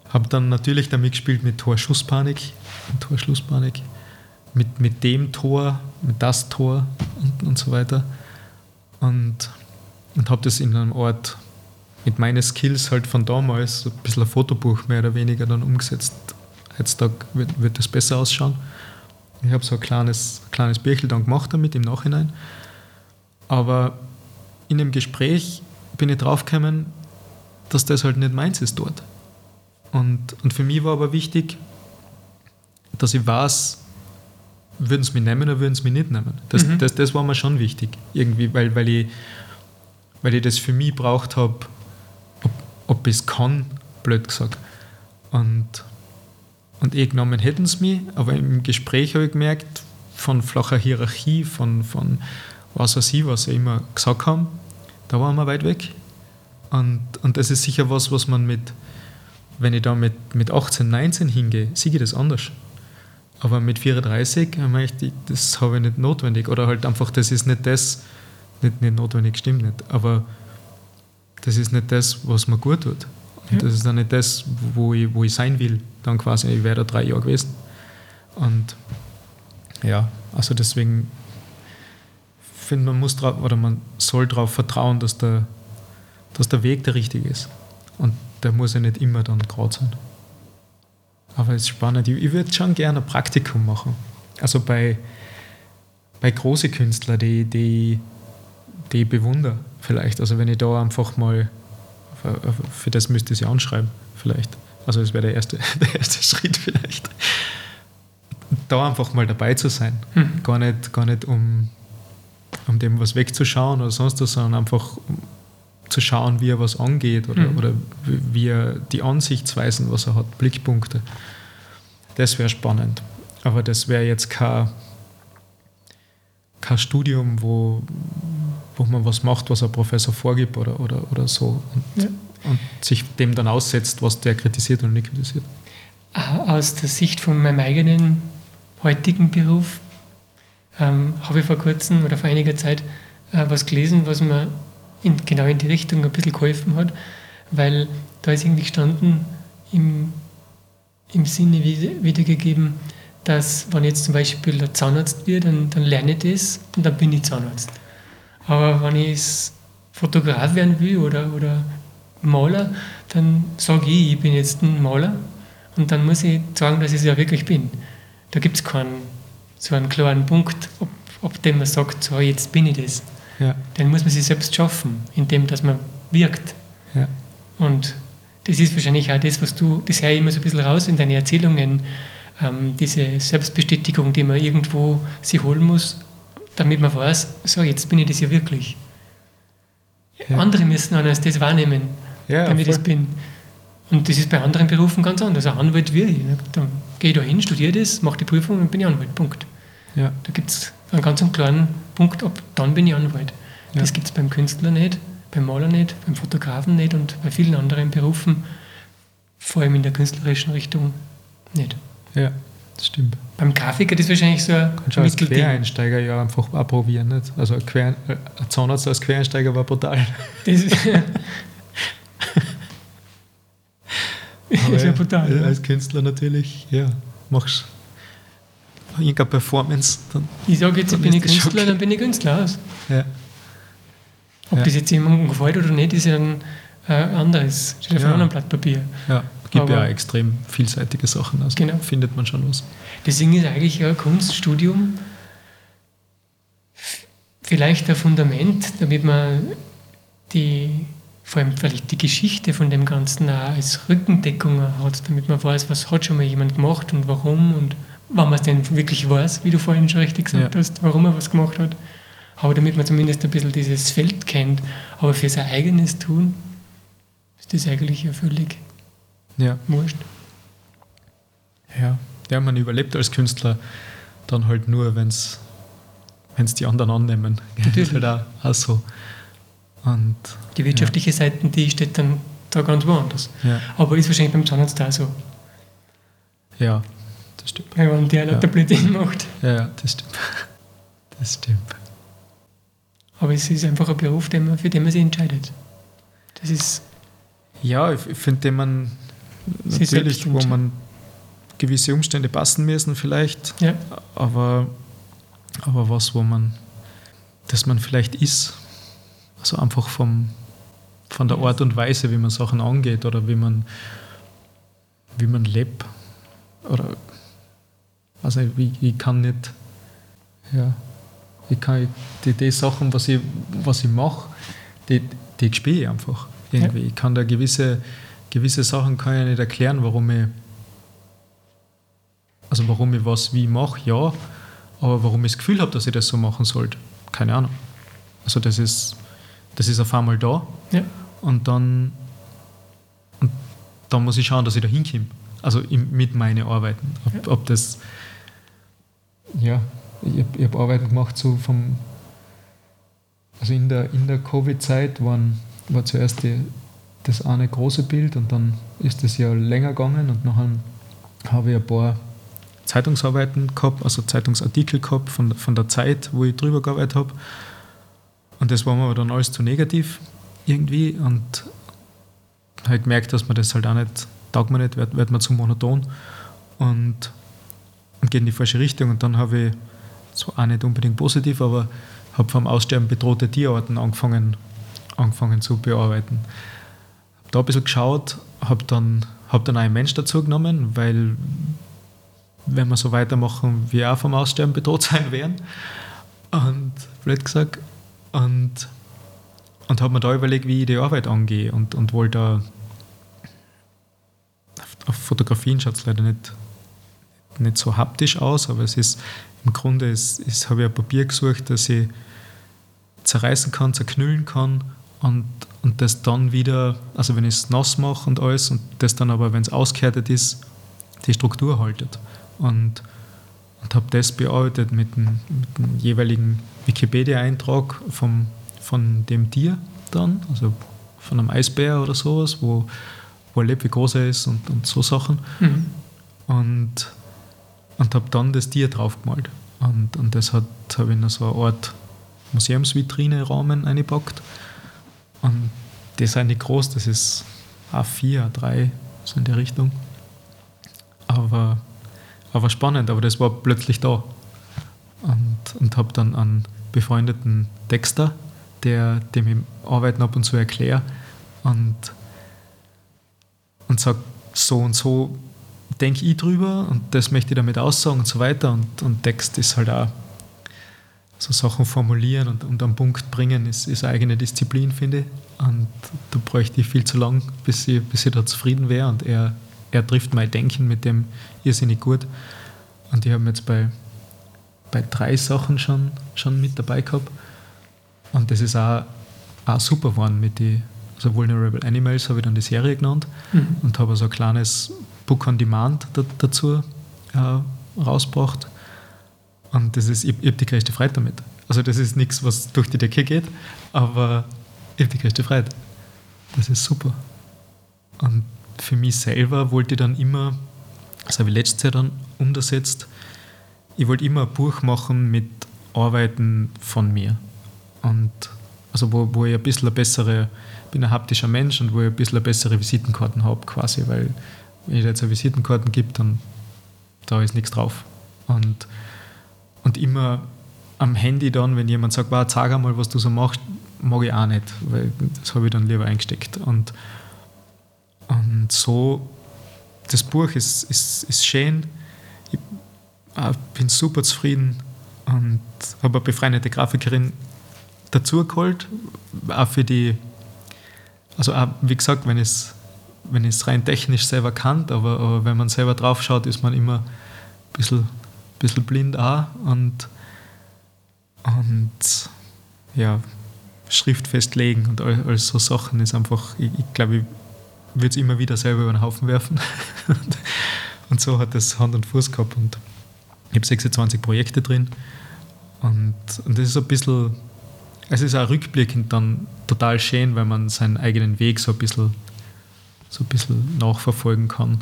Habe dann natürlich damit gespielt mit Torschusspanik und Torschlusspanik mit, mit dem Tor, mit das Tor und, und so weiter. Und, und habe das in einem Ort mit meinen Skills halt von damals, so ein bisschen ein Fotobuch mehr oder weniger dann umgesetzt. Heutzutage wird, wird das besser ausschauen. Ich habe so ein kleines, kleines Birchel dann gemacht damit im Nachhinein. Aber in dem Gespräch bin ich draufgekommen, dass das halt nicht meins ist dort. Und, und für mich war aber wichtig, dass ich weiß, würden sie mich nehmen oder würden sie mich nicht nehmen. Das, mhm. das, das war mir schon wichtig, irgendwie, weil, weil, ich, weil ich das für mich braucht habe, ob, ob ich es kann, blöd gesagt. Und, und eh genommen hätten sie mich, aber im Gespräch habe ich gemerkt, von flacher Hierarchie, von, von was weiß ich, was sie immer gesagt haben, da waren wir weit weg. Und, und das ist sicher was, was man mit, wenn ich da mit, mit 18, 19 hingehe, sehe ich das anders. Aber mit 34 ich, das habe ich nicht notwendig. Oder halt einfach, das ist nicht das, nicht, nicht notwendig, stimmt nicht, aber das ist nicht das, was mir gut tut. Und das ist dann nicht das, wo ich, wo ich sein will. Dann quasi, ich wäre da drei Jahre gewesen. Und ja, also deswegen finde man muss drauf, oder man soll darauf vertrauen, dass der, dass der Weg der richtige ist. Und der muss ja nicht immer dann gerade sein. Aber es ist spannend. Ich, ich würde schon gerne ein Praktikum machen. Also bei, bei großen Künstlern, die, die, die ich bewundere, vielleicht. Also wenn ich da einfach mal, für, das müsste ich sie anschreiben, vielleicht. Also das wäre der erste, <laughs> der erste Schritt vielleicht. Da einfach mal dabei zu sein. Mhm. Gar nicht, gar nicht um, um dem was wegzuschauen oder sonst was, sondern einfach zu schauen, wie er was angeht oder, mhm. oder wie er die Ansichtsweisen, was er hat, Blickpunkte. Das wäre spannend. Aber das wäre jetzt kein, kein Studium, wo, wo man was macht, was ein Professor vorgibt oder, oder, oder so und, ja. und sich dem dann aussetzt, was der kritisiert und nicht kritisiert. Aus der Sicht von meinem eigenen heutigen Beruf ähm, habe ich vor kurzem oder vor einiger Zeit äh, was gelesen, was mir in, genau in die Richtung ein bisschen geholfen hat, weil da ist irgendwie gestanden im, im Sinne wiedergegeben, dass wenn ich jetzt zum Beispiel der Zahnarzt wird, dann, dann lerne ich das und dann bin ich Zahnarzt. Aber wenn ich Fotograf werden will oder, oder Maler, dann sage ich, ich bin jetzt ein Maler und dann muss ich sagen, dass ich es ja wirklich bin. Da gibt es keinen so einen klaren Punkt, ob, ob dem man sagt, so jetzt bin ich das. Ja. Den muss man sich selbst schaffen, indem dass man wirkt. Ja. Und das ist wahrscheinlich auch das, was du, das höre ich immer so ein bisschen raus in deinen Erzählungen, ähm, diese Selbstbestätigung, die man irgendwo sich holen muss, damit man weiß, so jetzt bin ich das ja wirklich. Ja. Andere müssen anders das wahrnehmen, ja, damit ich das bin. Und das ist bei anderen Berufen ganz anders. Ein Anwalt wie ich. Ne? Dann gehe ich da hin, studiere das, mache die Prüfung und bin ich Anwalt. Punkt. Ja. Da gibt es einen ganz klaren Punkt, ab dann bin ich Anwalt. Ja. Das gibt es beim Künstler nicht, beim Maler nicht, beim Fotografen nicht und bei vielen anderen Berufen, vor allem in der künstlerischen Richtung, nicht. Ja, das stimmt. Beim Grafiker das ist wahrscheinlich so ein Kannst du als Quereinsteiger ja einfach probieren. Nicht? Also ein, Quer, ein Zahnarzt als Quereinsteiger war brutal. Das ist, <laughs> <laughs> ist ja brutal. Als Künstler natürlich, ja, machst irgendeine Performance. Dann, ich sage jetzt, ich bin ich Künstler, okay. dann bin ich Künstler aus. Ja. Ob ja. das jetzt jemandem gefällt oder nicht, ist ja ein äh, anderes. Steht auf ja. einem anderen Blatt Papier. Ja, gibt Aber, ja extrem vielseitige Sachen. Also genau. findet man schon was. Deswegen ist eigentlich ein Kunststudium vielleicht ein Fundament, damit man die, vor allem vielleicht die Geschichte von dem Ganzen auch als Rückendeckung hat, damit man weiß, was hat schon mal jemand gemacht und warum und wenn man es denn wirklich weiß, wie du vorhin schon richtig gesagt ja. hast, warum er was gemacht hat. Aber damit man zumindest ein bisschen dieses Feld kennt. Aber für sein eigenes Tun ist das eigentlich ja völlig ja. wurscht. Ja. ja, man überlebt als Künstler dann halt nur, wenn es die anderen annehmen. Natürlich. halt auch, auch so. Und, die wirtschaftliche ja. Seite, die steht dann da ganz woanders. Ja. Aber ist wahrscheinlich beim Zahnarzt auch so. Ja, das stimmt. Wenn man der ja. Blödsinn macht. Ja, das stimmt. Das stimmt. Aber es ist einfach ein Beruf, für den man sich entscheidet. Das ist. Ja, ich finde, den man natürlich, wo man gewisse Umstände passen müssen, vielleicht. Ja. Aber, aber was, wo man, dass man vielleicht ist. Also einfach vom, von der Art und Weise, wie man Sachen angeht oder wie man, wie man lebt. Oder also ich, ich kann nicht, ja, ich kann die, die Sachen, was ich, was ich mache, die, die spiele ich einfach. Irgendwie. Ja. Ich kann da gewisse, gewisse Sachen kann ich nicht erklären, warum ich also warum ich was wie mache, ja, aber warum ich das Gefühl habe, dass ich das so machen sollte, keine Ahnung. Also das ist, das ist auf einmal da ja. und dann und dann muss ich schauen, dass ich da hinkomme. Also mit meinen Arbeiten. Ob, ja. ob das, ja, ich habe hab Arbeiten gemacht so vom, also in der, in der Covid-Zeit war zuerst die, das eine große Bild und dann ist das ja länger gegangen und nachher habe ich ein paar Zeitungsarbeiten gehabt, also Zeitungsartikel gehabt von, von der Zeit, wo ich drüber gearbeitet habe. Und das war mir aber dann alles zu negativ irgendwie und halt gemerkt, dass man das halt auch nicht, taugt man nicht, wird, wird man zu monoton und, und geht in die falsche Richtung. Und dann habe ich, so auch nicht unbedingt positiv, aber habe vom Aussterben bedrohte Tierarten angefangen, angefangen zu bearbeiten. Habe da ein bisschen geschaut, habe dann, hab dann einen Mensch dazu genommen, weil wenn wir so weitermachen, wir auch vom Aussterben bedroht sein werden. Und blöd gesagt. Und, und habe mir da überlegt, wie ich die Arbeit angehe und, und wollte auf Fotografien schaut es leider nicht, nicht so haptisch aus, aber es ist im Grunde ist, ist, habe ich ein Papier gesucht, das ich zerreißen kann, zerknüllen kann und, und das dann wieder, also wenn ich es nass mache und alles und das dann aber, wenn es ausgehärtet ist, die Struktur haltet und, und habe das bearbeitet mit dem, mit dem jeweiligen Wikipedia-Eintrag von dem Tier dann, also von einem Eisbär oder sowas, wo, wo er lebt, wie groß er ist und, und so Sachen. Mhm. Und, und habe dann das Tier draufgemalt. Und, und das habe ich in so eine Art Museumsvitrine-Rahmen eingepackt. Und das ist auch nicht groß, das ist A4, A3, so in der Richtung. Aber aber spannend, aber das war plötzlich da. Und, und habe dann einen befreundeten Texter, der, dem ich Arbeiten ab und zu erkläre und, und sage, so und so denke ich drüber und das möchte ich damit aussagen und so weiter. Und, und Text ist halt auch so Sachen formulieren und, und am Punkt bringen, ist, ist eine eigene Disziplin, finde ich. Und da bräuchte ich viel zu lang, bis ich, bis ich da zufrieden wäre. Und er er trifft mein Denken mit dem irrsinnig gut. Und ich habe jetzt bei, bei drei Sachen schon, schon mit dabei gehabt. Und das ist auch, auch super geworden mit den also Vulnerable Animals habe ich dann die Serie genannt mhm. und habe so ein kleines Book on Demand da, dazu äh, rausgebracht. Und das ist, ich, ich habe die größte Freude damit. Also das ist nichts, was durch die Decke geht, aber ich habe die größte Freude. Das ist super. Und für mich selber wollte ich dann immer, das habe ich letztes Jahr dann umgesetzt, ich wollte immer ein Buch machen mit Arbeiten von mir. Und also wo, wo ich ein bisschen bessere, bin ein haptischer Mensch und wo ich ein bisschen bessere Visitenkarten habe quasi, weil wenn ich jetzt eine Visitenkarten gibt, dann da ist nichts drauf. Und, und immer am Handy dann, wenn jemand sagt, wow, zeig einmal, was du so machst, mag ich auch nicht, weil das habe ich dann lieber eingesteckt. Und und so, das Buch ist, ist, ist schön. Ich bin super zufrieden und habe eine befreundete Grafikerin dazu geholt, auch für die, also auch, wie gesagt, wenn es wenn es rein technisch selber kann, aber, aber, wenn man selber drauf schaut, ist man immer ein bisschen, bisschen blind auch und, und ja, Schrift festlegen und all, all so Sachen ist einfach, ich, ich glaube, ich würde es immer wieder selber über den Haufen werfen. <laughs> und so hat es Hand und Fuß gehabt. Und ich habe 26 Projekte drin. Und, und das ist ein bisschen, es ist auch rückblickend dann total schön, weil man seinen eigenen Weg so ein bisschen, so ein bisschen nachverfolgen kann.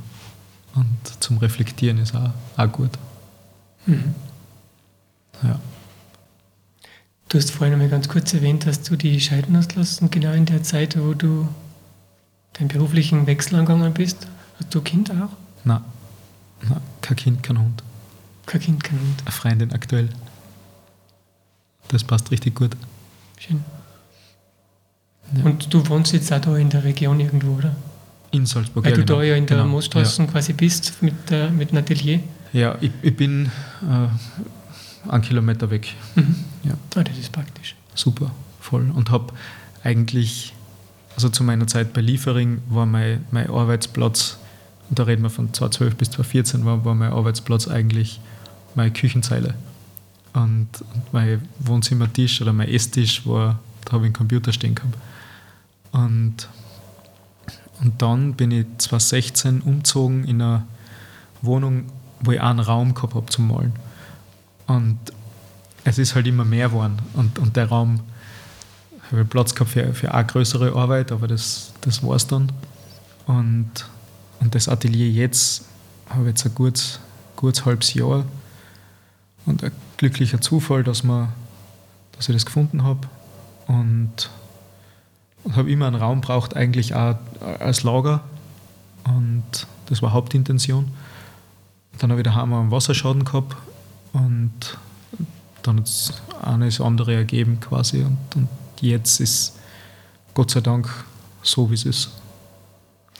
Und zum Reflektieren ist auch, auch gut. Mhm. Ja. Du hast vorhin einmal ganz kurz erwähnt, dass du die scheiden hast lassen, genau in der Zeit, wo du deinen beruflichen Wechsel angegangen bist? Hast du Kind auch? Nein. Nein, kein Kind, kein Hund. Kein Kind, kein Hund. Eine Freundin aktuell. Das passt richtig gut. Schön. Ja. Und du wohnst jetzt auch da in der Region irgendwo, oder? In Salzburg, Weil ja, du genau. da ja in der genau. Moosstraße ja. quasi bist mit, äh, mit einem Atelier. Ja, ich, ich bin äh, einen Kilometer weg. Mhm. Ja. Ah, das ist praktisch. Super, voll. Und habe eigentlich also zu meiner Zeit bei Liefering war mein, mein Arbeitsplatz, und da reden wir von 2012 bis 2014, war, war mein Arbeitsplatz eigentlich meine Küchenzeile. Und, und mein Wohnzimmertisch oder mein Esstisch war, da habe ich einen Computer stehen gehabt. Und, und dann bin ich 2016 umgezogen in eine Wohnung, wo ich einen Raum gehabt habe zum Malen. Und es ist halt immer mehr geworden. Und, und der Raum, ich habe Platz gehabt für, für eine größere Arbeit, aber das, das war es dann. Und, und das Atelier jetzt habe ich jetzt ein gutes, gutes halbes Jahr. Und ein glücklicher Zufall, dass, man, dass ich das gefunden habe. Und, und habe immer einen Raum braucht, eigentlich auch als Lager. Und das war Hauptintention. Dann habe ich daheim einen Wasserschaden gehabt und dann hat es eines andere ergeben quasi. Und, und jetzt ist Gott sei Dank so, wie es ist.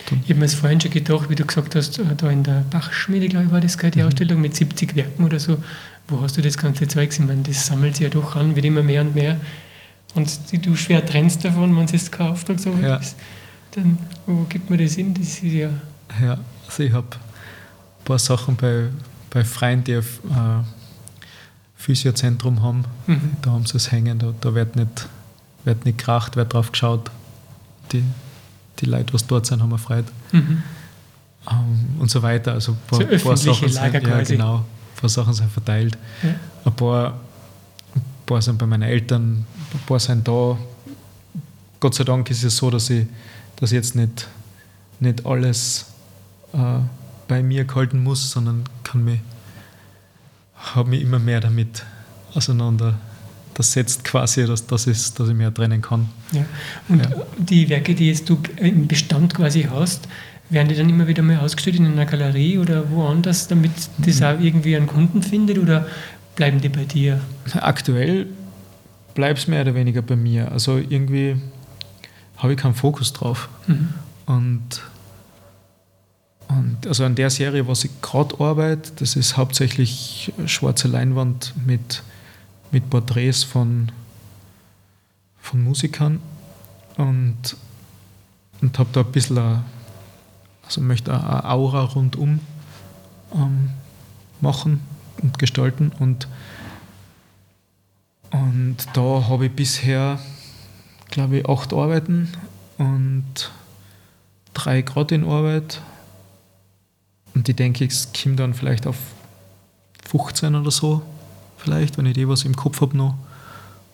Dann ich habe mir das vorhin schon gedacht, wie du gesagt hast, äh, da in der Bachschmiede, glaube ich, war das die mhm. Ausstellung mit 70 Werken oder so. Wo hast du das ganze Zeug? Ich meine, das sammelt sich ja doch an, wird immer mehr und mehr. Und du schwer trennst davon, wenn es jetzt kein Auftragsarbeit ja. ist. Dann, wo gibt man das hin? Das ist ja. Ja, also ich habe ein paar Sachen bei, bei Freunden, die auf, äh, Physiozentrum haben. Mhm. Da haben sie es hängen, da, da wird, nicht, wird nicht gekracht, wird drauf geschaut. Die, die Leute, was dort sind, haben wir Freude. Mhm. Um, ähm, und so weiter. Also ein paar, so paar Sachen sind, ja, genau, ein paar Sachen sind verteilt. Ja. Ein, paar, ein paar sind bei meinen Eltern, ein paar sind da. Gott sei Dank ist es so, dass ich, ich jetzt nicht, nicht alles äh, bei mir gehalten muss, sondern kann mich habe mich immer mehr damit auseinander. Das setzt quasi, dass, das ist, dass ich mehr trennen kann. Ja. Und ja. die Werke, die jetzt du im Bestand quasi hast, werden die dann immer wieder mal ausgestellt in einer Galerie oder woanders, damit das mhm. auch irgendwie einen Kunden findet oder bleiben die bei dir? Aktuell bleibt es mehr oder weniger bei mir. Also irgendwie habe ich keinen Fokus drauf. Mhm. Und und also an der Serie, was ich gerade arbeite, das ist hauptsächlich schwarze Leinwand mit, mit Porträts von, von Musikern und, und habe da ein bisschen, eine, also möchte eine Aura rundum ähm, machen und gestalten und, und da habe ich bisher, glaube ich, acht Arbeiten und drei gerade in Arbeit und ich denke, es kommt dann vielleicht auf 15 oder so, vielleicht, wenn ich die was im Kopf habe noch,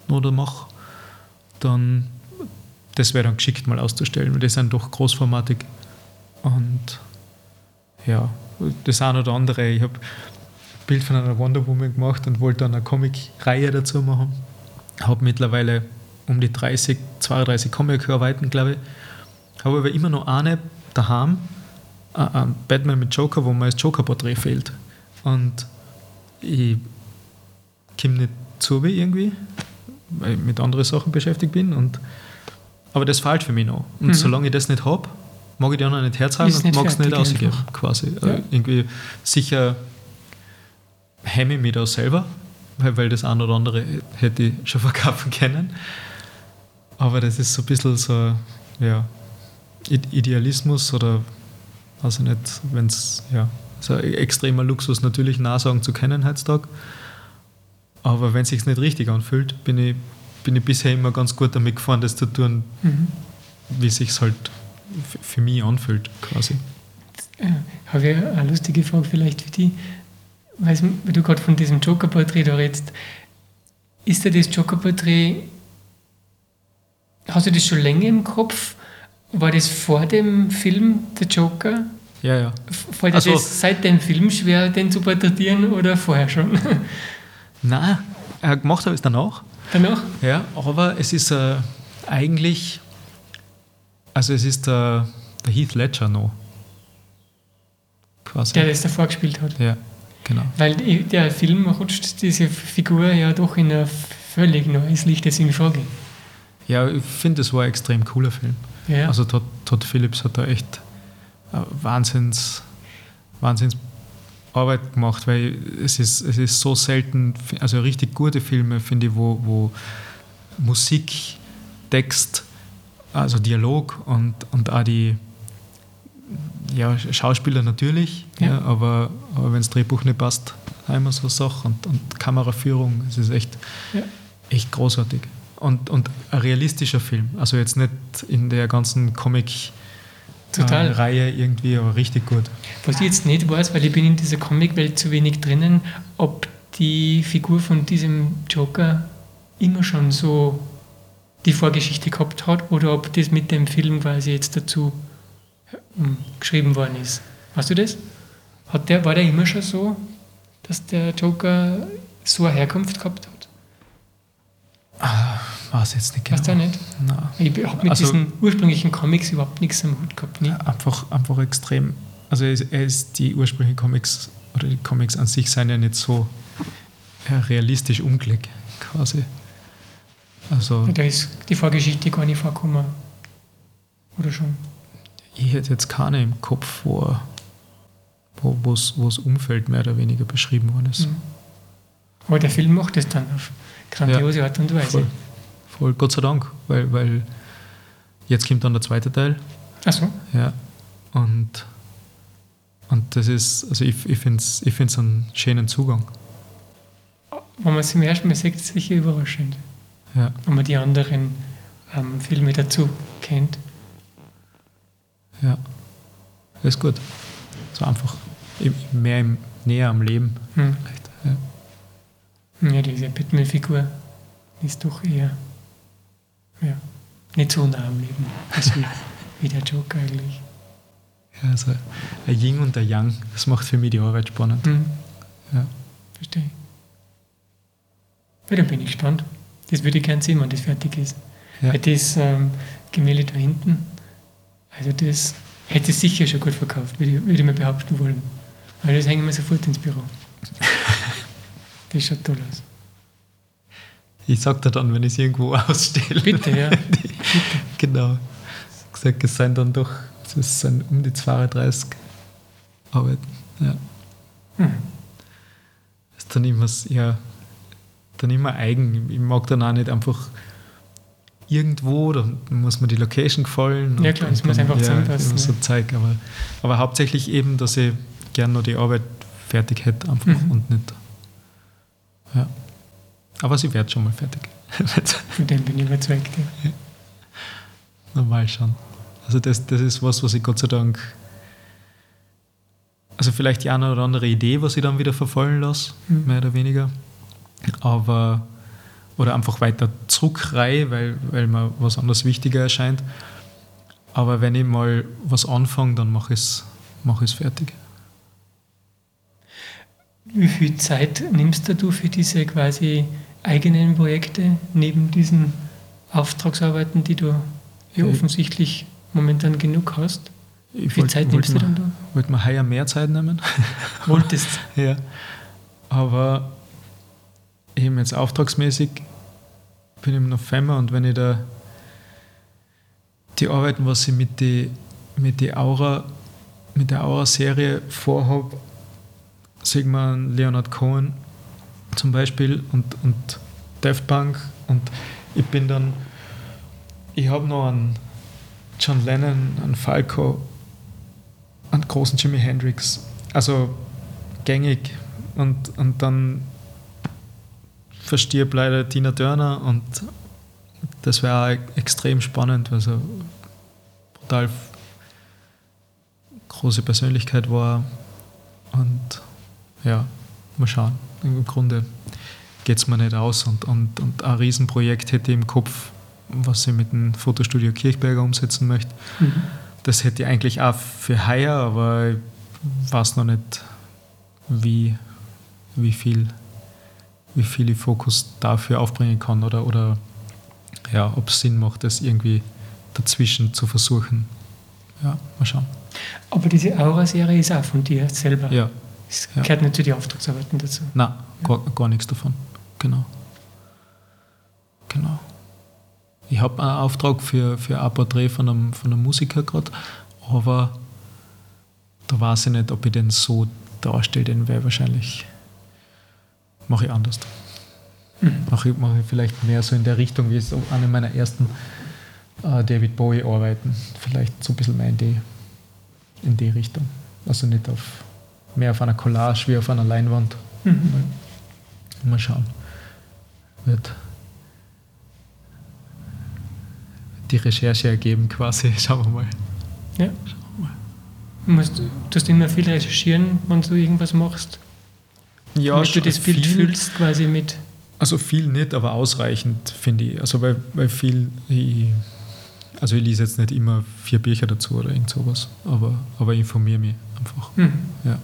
noch oder mache. Dann, das wäre dann geschickt mal auszustellen, weil die sind doch großformatig. Und ja, das eine oder andere. Ich habe Bild von einer Wonder Woman gemacht und wollte dann eine Comic-Reihe dazu machen. Habe mittlerweile um die 30, 32 Comic-Arbeiten, glaube ich. Habe aber immer noch eine daheim, ein Batman mit Joker, wo mir das Joker-Porträt fehlt. Und ich komme nicht zu wie irgendwie, weil ich mit anderen Sachen beschäftigt bin. Und, aber das fehlt für mich noch. Und mhm. solange ich das nicht habe, mag ich die anderen nicht herzhaben und mag es nicht ausgeben, quasi. Ja. Also irgendwie sicher hemme ich mich da selber, weil, weil das eine oder andere hätte ich schon verkaufen können. Aber das ist so ein bisschen so, ja, Idealismus oder also nicht, wenn es, ja, so ein extremer Luxus natürlich Nachsagen zu können heutzutage. Aber wenn es sich nicht richtig anfühlt, bin ich, bin ich bisher immer ganz gut damit gefahren, das zu tun, mhm. wie es sich halt für mich anfühlt, quasi. Ja, habe ich eine lustige Frage vielleicht für dich. Weil du gerade von diesem Joker-Porträt da redest. Ist dir das Joker-Porträt, hast du das schon länger im Kopf war das vor dem Film Der Joker? Ja, ja. Fällt dir also, das seit dem Film schwer, den zu porträtieren oder vorher schon? <laughs> Nein, äh, gemacht habe ich es danach. Danach? Ja, aber es ist äh, eigentlich, also es ist der, der Heath Ledger noch. Quasi. Der das davor gespielt hat. Ja, genau. Weil der Film rutscht diese Figur ja doch in ein völlig neues Licht in Frage. Ja, ich finde, es war ein extrem cooler Film. Ja. Also Todd, Todd Phillips hat da echt äh, Wahnsinns, Wahnsinns Arbeit gemacht, weil es ist, es ist so selten, also richtig gute Filme, finde ich, wo, wo Musik, Text also Dialog und, und auch die ja, Schauspieler natürlich, ja. ja aber, aber wenn das Drehbuch nicht passt, einmal so Sache und, und Kameraführung, es ist echt, ja. echt großartig. Und, und ein realistischer Film, also jetzt nicht in der ganzen Comic- Total. Äh, Reihe irgendwie, aber richtig gut. Was ich jetzt nicht weiß, weil ich bin in dieser Comicwelt zu wenig drinnen, ob die Figur von diesem Joker immer schon so die Vorgeschichte gehabt hat oder ob das mit dem Film quasi jetzt dazu geschrieben worden ist. Weißt du das? Hat der, war der immer schon so, dass der Joker so eine Herkunft gehabt hat? Ah, weiß jetzt nicht genau. Weißt du nicht? Nein. Ich habe mit also, diesen ursprünglichen Comics überhaupt nichts am Hut gehabt. Nie. Einfach, einfach extrem. Also er ist, die ursprünglichen Comics oder die Comics an sich sind ja nicht so realistisch umgelegt, quasi. Also, da ist die Vorgeschichte gar nicht vorgekommen. Oder schon? Ich hätte jetzt keine im Kopf, wo, wo das Umfeld mehr oder weniger beschrieben worden ist. Mhm. Aber der Film macht es dann auf grandiose ja, Art und Weise. Voll, voll, Gott sei Dank, weil, weil jetzt kommt dann der zweite Teil. Ach so. Ja. Und, und das ist, also ich, ich finde es ich einen schönen Zugang. Wenn man es im ersten Mal sieht, ist es sicher überraschend. Ja. Wenn man die anderen ähm, Filme dazu kennt. Ja, ist gut. So einfach mehr im, näher am Leben. Hm. Ja. ja, diese Batman-Figur ist doch eher ja, nicht so nah am Leben wie, <laughs> wie der Joker eigentlich. Ja, also ein Yin und ein Yang, das macht für mich die Arbeit spannend. Hm. Ja. Verstehe. Ja, dann bin ich gespannt. Das würde ich gerne sehen, wenn das fertig ist. Ja. Weil das ähm, Gemälde da hinten, also das hätte sicher schon gut verkauft, würde ich, würde ich mal behaupten wollen. Weil das hängen wir sofort ins Büro. <laughs> das schaut toll aus. Ich sag dir dann, wenn ich es irgendwo <laughs> ausstelle. Bitte, ja. <laughs> Bitte. genau. Ich gesagt, es sind dann doch es sind um die 32 Arbeiten. Ja. Hm. Das ist dann immer, ja, dann immer eigen. Ich mag dann auch nicht einfach irgendwo, da muss mir die Location gefallen. Ja klar, das muss einfach ja, zusammenpassen. So Zeug, aber, aber hauptsächlich eben, dass ich gerne noch die Arbeit fertig hätte einfach mhm. und nicht. Ja. Aber sie wird schon mal fertig. <laughs> Von dem bin ich überzeugt. Ja. Normal schon. Also das, das ist was, was ich Gott sei Dank also vielleicht die eine oder andere Idee, was ich dann wieder verfallen lasse, mhm. mehr oder weniger aber oder einfach weiter zurückreihe, weil, weil mir was anderes wichtiger erscheint. Aber wenn ich mal was anfange, dann mache ich es mach fertig. Wie viel Zeit nimmst du für diese quasi eigenen Projekte neben diesen Auftragsarbeiten, die du ja offensichtlich momentan genug hast? Wie viel wollt, Zeit nimmst du dann da? Wollte mir heuer mehr Zeit nehmen. Wolltest? <laughs> ja. Aber eben jetzt auftragsmäßig bin im November und wenn ich da die Arbeiten, was ich mit, die, mit, die Aura, mit der Aura-Serie vorhabe, sieht man Leonard Cohen zum Beispiel und, und Daft Punk und ich bin dann, ich habe noch einen John Lennon, einen Falco, einen großen Jimi Hendrix, also gängig. Und, und dann verstirbt leider Tina Turner und das wäre extrem spannend, weil sie brutal große Persönlichkeit war und ja, mal schauen. Im Grunde geht es mir nicht aus und, und, und ein Riesenprojekt hätte ich im Kopf, was ich mit dem Fotostudio Kirchberger umsetzen möchte. Mhm. Das hätte ich eigentlich auch für heuer, aber ich weiß noch nicht, wie, wie viel wie viel ich Fokus dafür aufbringen kann oder, oder ja, ob es Sinn macht, das irgendwie dazwischen zu versuchen. Ja, mal schauen. Aber diese Aura-Serie ist auch von dir selber? Ja. Es ja. gehört nicht zu den Auftragsarbeiten dazu? Nein, gar, gar nichts davon. Genau. Genau. Ich habe einen Auftrag für, für ein Porträt von einem, von einem Musiker gerade, aber da weiß ich nicht, ob ich den so darstelle, den wäre wahrscheinlich mache ich anders. Mhm. Mache ich, mache ich vielleicht mehr so in der Richtung, wie es eine meiner ersten äh, David Bowie arbeiten. Vielleicht so ein bisschen mehr in die, in die Richtung. Also nicht auf mehr auf einer Collage wie auf einer Leinwand. Mhm. Mal, mal schauen. Wird die Recherche ergeben quasi. <laughs> Schauen wir mal. Ja. Du musst, du musst immer viel recherchieren, wenn du irgendwas machst. Ja, damit du das Bild viel, fühlst quasi mit. Also viel nicht, aber ausreichend, finde ich. Also weil, weil viel, ich, also ich lese jetzt nicht immer vier Bücher dazu oder irgend sowas, aber, aber informiere mich einfach. Mhm. Ja.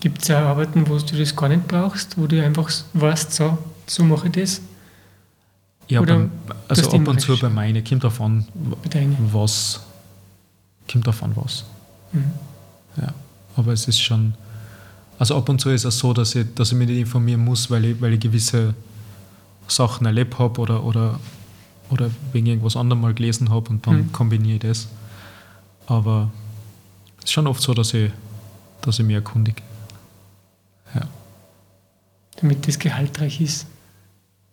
Gibt es auch Arbeiten, wo du das gar nicht brauchst, wo du einfach weißt, so, so mache ich das? Ja, Oder beim, also ab und zu bei recherchieren? meine, kommt davon, Bei deinen? was, kommt davon was. Mhm. Ja. Aber es ist schon, also ab und zu ist es so, dass ich, dass ich mich nicht informieren muss, weil ich, weil ich gewisse Sachen erlebt habe oder, oder, oder wegen irgendwas anderem mal gelesen habe und dann Mhm. kombiniere ich das. Aber es ist schon oft so, dass ich, dass ich mich erkundige. Ja. Damit das gehaltreich ist.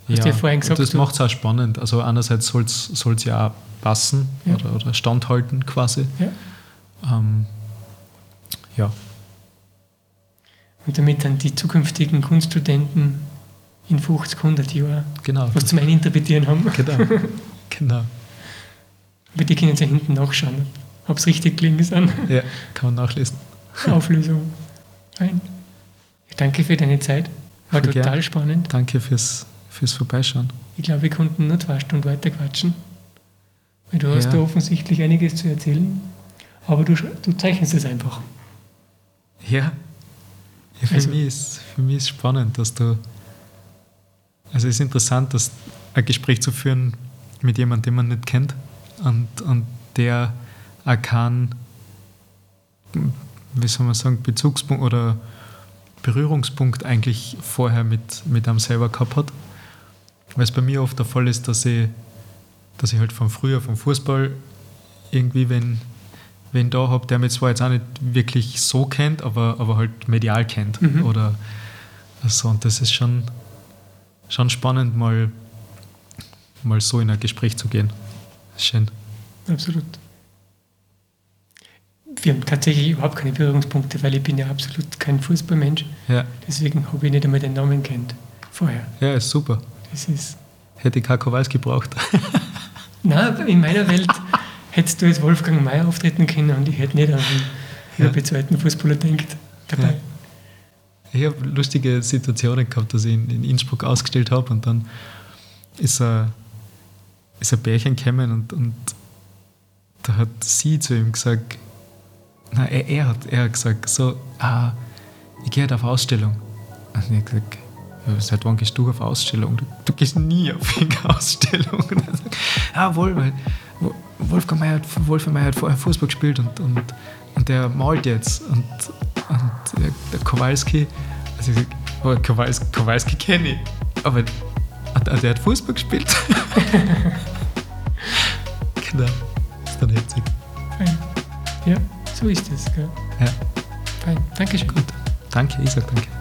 Hast ja, du ja vorhin gesagt, das macht es auch spannend. Also einerseits soll es ja auch passen Ja. oder, oder standhalten quasi. Ja. Ähm, ja, Und damit dann die zukünftigen Kunststudenten in 50, 100 Jahren genau. was zum Eininterpretieren haben. genau. <laughs> genau. Aber die können ja hinten nachschauen, ob es richtig gelingen sind. Ja, kann man nachlesen. <laughs> Auflösung. Ich danke für deine Zeit. War Voll total gern. spannend. Danke fürs, fürs Vorbeischauen. Ich glaube, wir konnten nur zwei Stunden weiter quatschen. Weil du hast Ja. da offensichtlich einiges zu erzählen. Aber du, du zeichnest es einfach. Ja, ja für, Also- mich ist, für mich ist spannend, dass du. Also es ist interessant, dass ein Gespräch zu führen mit jemandem, den man nicht kennt und, und der auch keinen, wie soll man sagen, Bezugspunkt oder Berührungspunkt eigentlich vorher mit, mit einem selber gehabt hat. Weil es bei mir oft der Fall ist, dass ich, dass ich halt von früher, vom Fußball, irgendwie, wenn, wenn da habe, der mich zwar jetzt auch nicht wirklich so kennt, aber, aber halt medial kennt. Mhm. Oder so. Und das ist schon, schon spannend, mal, mal so in ein Gespräch zu gehen. Schön. Absolut. Wir haben tatsächlich überhaupt keine Berührungspunkte, weil ich bin ja absolut kein Fußballmensch. Ja, Deswegen habe ich nicht einmal den Namen kennt vorher. ja, ist super. Das ist. Hätte ich kein Kowalski gebraucht. <laughs> Nein, in meiner Welt <laughs> hättest du als Wolfgang Mayer auftreten können und ich hätte nicht an einen Ja. überbezahlten Fußballer denkt dabei. Ich habe lustige Situationen gehabt, dass ich in, in Innsbruck ausgestellt habe und dann ist ein, ist ein Bärchen gekommen und, und da hat sie zu ihm gesagt, nein, er, er, hat, er hat gesagt, so, ah, ich gehe halt auf Ausstellung. Und ich habe gesagt, ja, seit wann gehst du auf Ausstellung? Du, du gehst nie auf irgendeine Ausstellung. <laughs> Und er sagt, ah, wohl, weil Wolfgang Mayer hat, Wolfgang Mayer hat vorher Fußball gespielt und, und, und der malt jetzt. Und, und der, der Kowalski, also ich sag, oh, Kowalski, Kowalski kenne ich, aber der hat Fußball gespielt. <laughs> genau, ist dann herzig. Fein. Ja, so ist es. Gell? Ja, Fein. Dankeschön. gut. Danke, ich sag danke.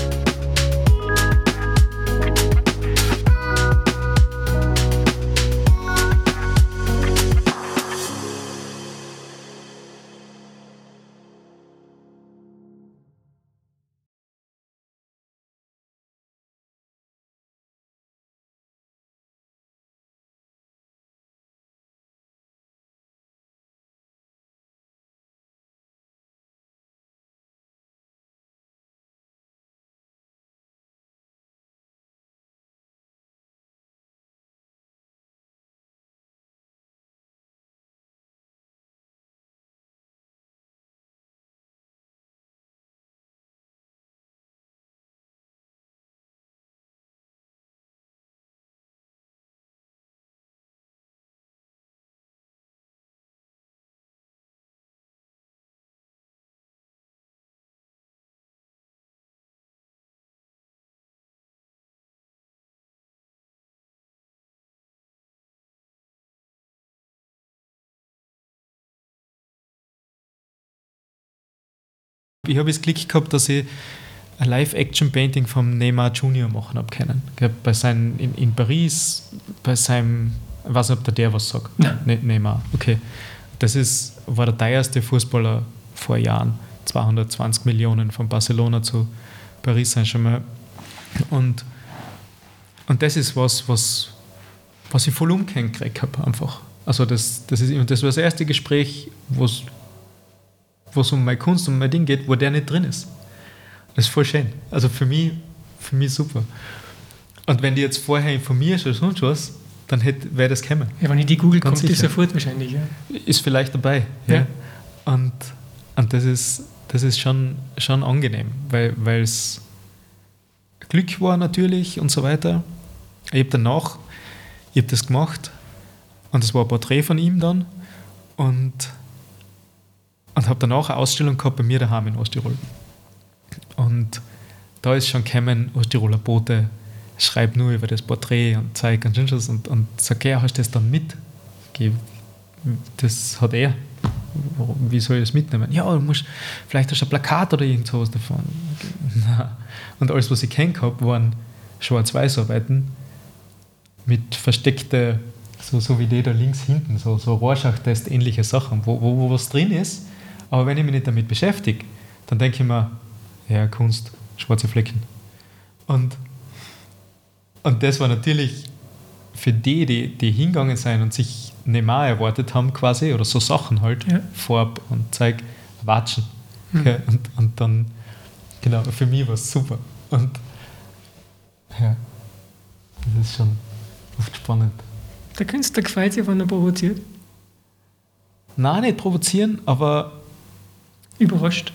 Ich habe das Glück gehabt, dass ich ein Live-Action-Painting vom Neymar Junior machen habe können. Bei seinen, in, in Paris, bei seinem, ich weiß nicht, ob der der was sagt. Ne, Neymar, okay. Das ist, war der teuerste Fußballer vor Jahren. 220 Millionen von Barcelona zu Paris Saint-Germain. Und, und das ist was, was, was ich voll gekriegt habe, einfach. Also das, das, ist, das war das erste Gespräch, wo es um meine Kunst, um mein Ding geht, wo der nicht drin ist. Das ist voll schön. Also für mich, für mich super. Und wenn die jetzt vorher informierst oder sonst was, dann wäre das gekommen. Ja, wenn ich die Google kommt, ist sofort wahrscheinlich. Ja. Ist vielleicht dabei. Ja. ja. Und, und das ist, das ist schon, schon angenehm, weil es Glück war natürlich und so weiter. Ich habe danach, ich habe das gemacht und es war ein Porträt von ihm dann und, und habe danach eine Ausstellung gehabt bei mir daheim in Osttirol. Und da ist schon gekommen, Osttiroler Bote, schreib nur über das Porträt und zeig und und, und, und sag, ja, hast du das dann mit? Das hat er. Wie soll ich das mitnehmen? Ja, du musst, vielleicht hast du ein Plakat oder irgend sowas davon. <laughs> Und alles, was ich kennt habe, waren Schwarz-Weiß-Arbeiten mit versteckten, so, so wie da links hinten, so, so Rorschach-Test ähnliche Sachen, wo, wo, wo was drin ist. Aber wenn ich mich nicht damit beschäftige, dann denke ich mir, ja, Kunst, schwarze Flecken. Und, und das war natürlich für die, die, die hingegangen sind und sich Neymar erwartet haben, quasi, oder so Sachen halt, ja. Farb und Zeug, watschen. Mhm. Okay, und, und dann, genau, für mich war es super. Und ja, das ist schon oft spannend. Der Künstler gefällt sich, wenn er provoziert? Nein, nicht provozieren, aber. Überrascht.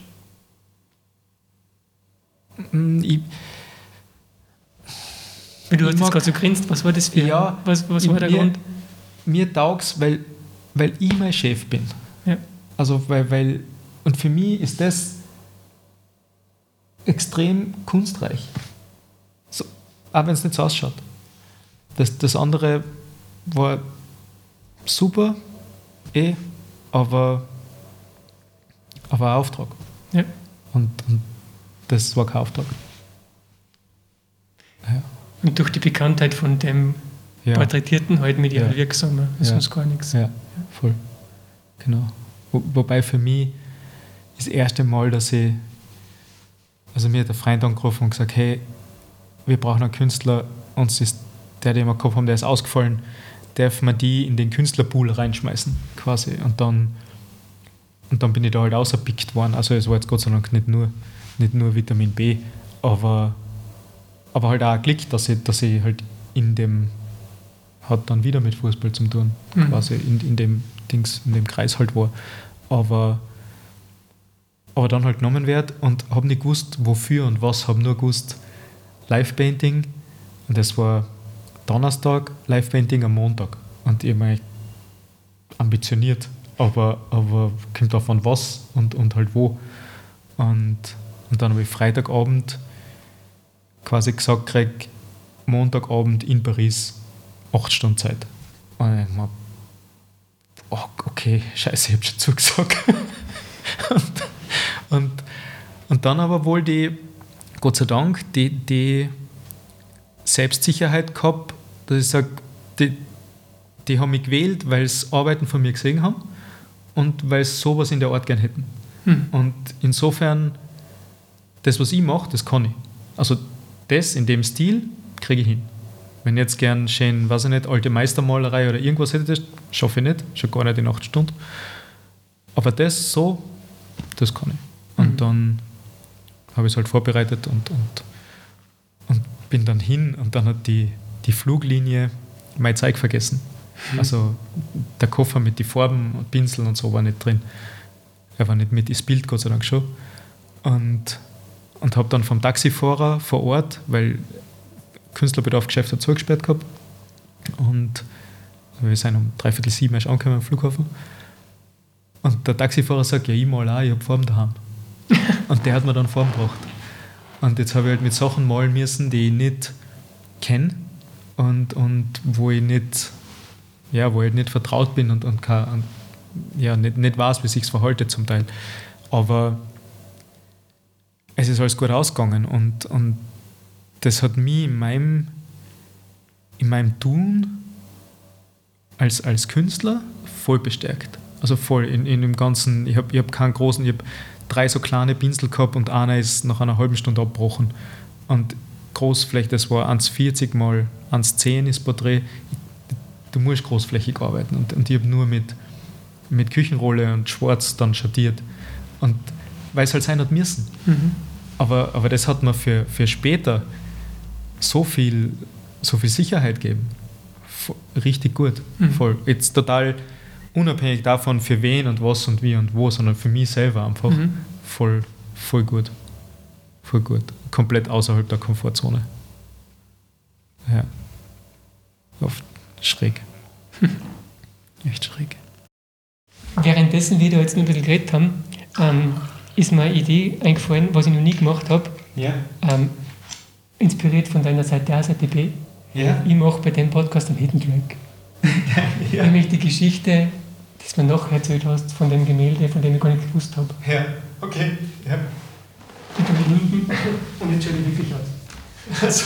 Mm, ich, Wie du hast jetzt gerade so grinst, was war das für ja, was, was war der mir, Grund? Mir taugt es, weil, weil ich mein Chef bin. Ja. Also, weil, weil, und für mich ist das extrem kunstreich. So, auch wenn es nicht so ausschaut. Das, das andere war super, eh, aber, aber ein Auftrag. Ja. Und, und das war kein Auftrag. Ja. Und durch die Bekanntheit von dem ja. Porträtierten halt medial ja. wirksamer, ist ja. sonst gar nichts. Ja, voll. Genau. Wo, wobei für mich das erste Mal, dass ich, also mir hat ein Freund angerufen und gesagt, hey, wir brauchen einen Künstler, uns ist der, den wir gehabt haben, der ist ausgefallen, darf man die in den Künstlerpool reinschmeißen, quasi. Und dann, und dann bin ich da halt ausgepickt worden. Also es war jetzt Gott sei Dank nicht nur nicht nur Vitamin B, aber, aber halt auch ein Glück, dass ich, dass ich halt in dem, hat dann wieder mit Fußball zu tun, mhm. quasi in, in dem Dings, in dem Kreis halt war. Aber, aber dann halt genommen wird und habe nicht gewusst, wofür und was, habe nur gewusst, Live-Painting und das war Donnerstag, Live-Painting am Montag. Und ich habe ambitioniert, aber, aber kommt davon was und, und halt wo. Und und dann habe ich Freitagabend quasi gesagt gekriegt, Montagabend in Paris, acht Stunden Zeit. Und ich mir, oh, okay, scheiße, ich habe schon zugesagt. <laughs> und, und, und dann aber wohl die, Gott sei Dank, die, die Selbstsicherheit gehabt, dass ich sage, die, die haben mich gewählt, weil sie Arbeiten von mir gesehen haben und weil sie sowas in der Art gern hätten. Hm. Und insofern das, was ich mache, das kann ich. Also das in dem Stil kriege ich hin. Wenn ich jetzt gern schön, weiß ich nicht, alte Meistermalerei oder irgendwas hätte, das schaffe ich nicht, schon gar nicht in acht Stunden. Aber das so, das kann ich. Und mhm. dann habe ich es halt vorbereitet und, und, und bin dann hin und dann hat die, die Fluglinie mein Zeug vergessen. Also der Koffer mit den Farben und Pinseln und so war nicht drin. Er war nicht mit, das Bild Gott sei Dank schon. Und und habe dann vom Taxifahrer vor Ort, weil Künstlerbedarfgeschäft hat zugesperrt gehabt und wir sind um dreiviertel sieben erst angekommen am Flughafen und der Taxifahrer sagt, ja ich mal auch, ich habe Farben daheim. <laughs> und der hat mir dann Farben gebracht. Und jetzt habe ich halt mit Sachen malen müssen, die ich nicht kenne und, und wo ich nicht, ja, wo ich nicht vertraut bin und, und, kann, und ja, nicht, nicht weiß, wie sich es verhaltet zum Teil. Aber es ist alles gut ausgegangen und, und das hat mich in meinem, in meinem Tun als, als Künstler voll bestärkt. Also voll in, in dem ganzen, ich habe ich hab keinen großen, ich habe drei so kleine Pinsel gehabt und einer ist nach einer halben Stunde abgebrochen. Und Großfläche, das war 1,40 mal 1,10 ist Porträt. Du musst großflächig arbeiten und, und ich habe nur mit, mit Küchenrolle und Schwarz dann schattiert. Und weil es halt sein hat müssen. Mhm. Aber, aber das hat mir für, für später so viel, so viel Sicherheit gegeben. Richtig gut. Mhm. Voll. Jetzt total unabhängig davon, für wen und was und wie und wo, sondern für mich selber einfach mhm. voll, voll gut. Voll gut. Komplett außerhalb der Komfortzone. Ja. Oft schräg. <laughs> Echt schräg. Währenddessen wir da jetzt noch ein bisschen geredet haben, ähm, ist mir eine Idee eingefallen, was ich noch nie gemacht habe. Ja. Ähm, inspiriert von deiner Seite A, Seite B. Ja. Ich mache bei dem Podcast einen Hidden Track. ja. Nämlich die Geschichte, die du mir nachher erzählt hast, von dem Gemälde, von dem ich gar nicht gewusst habe. Ja, okay. Ja. Und jetzt schaue ich wirklich aus. So,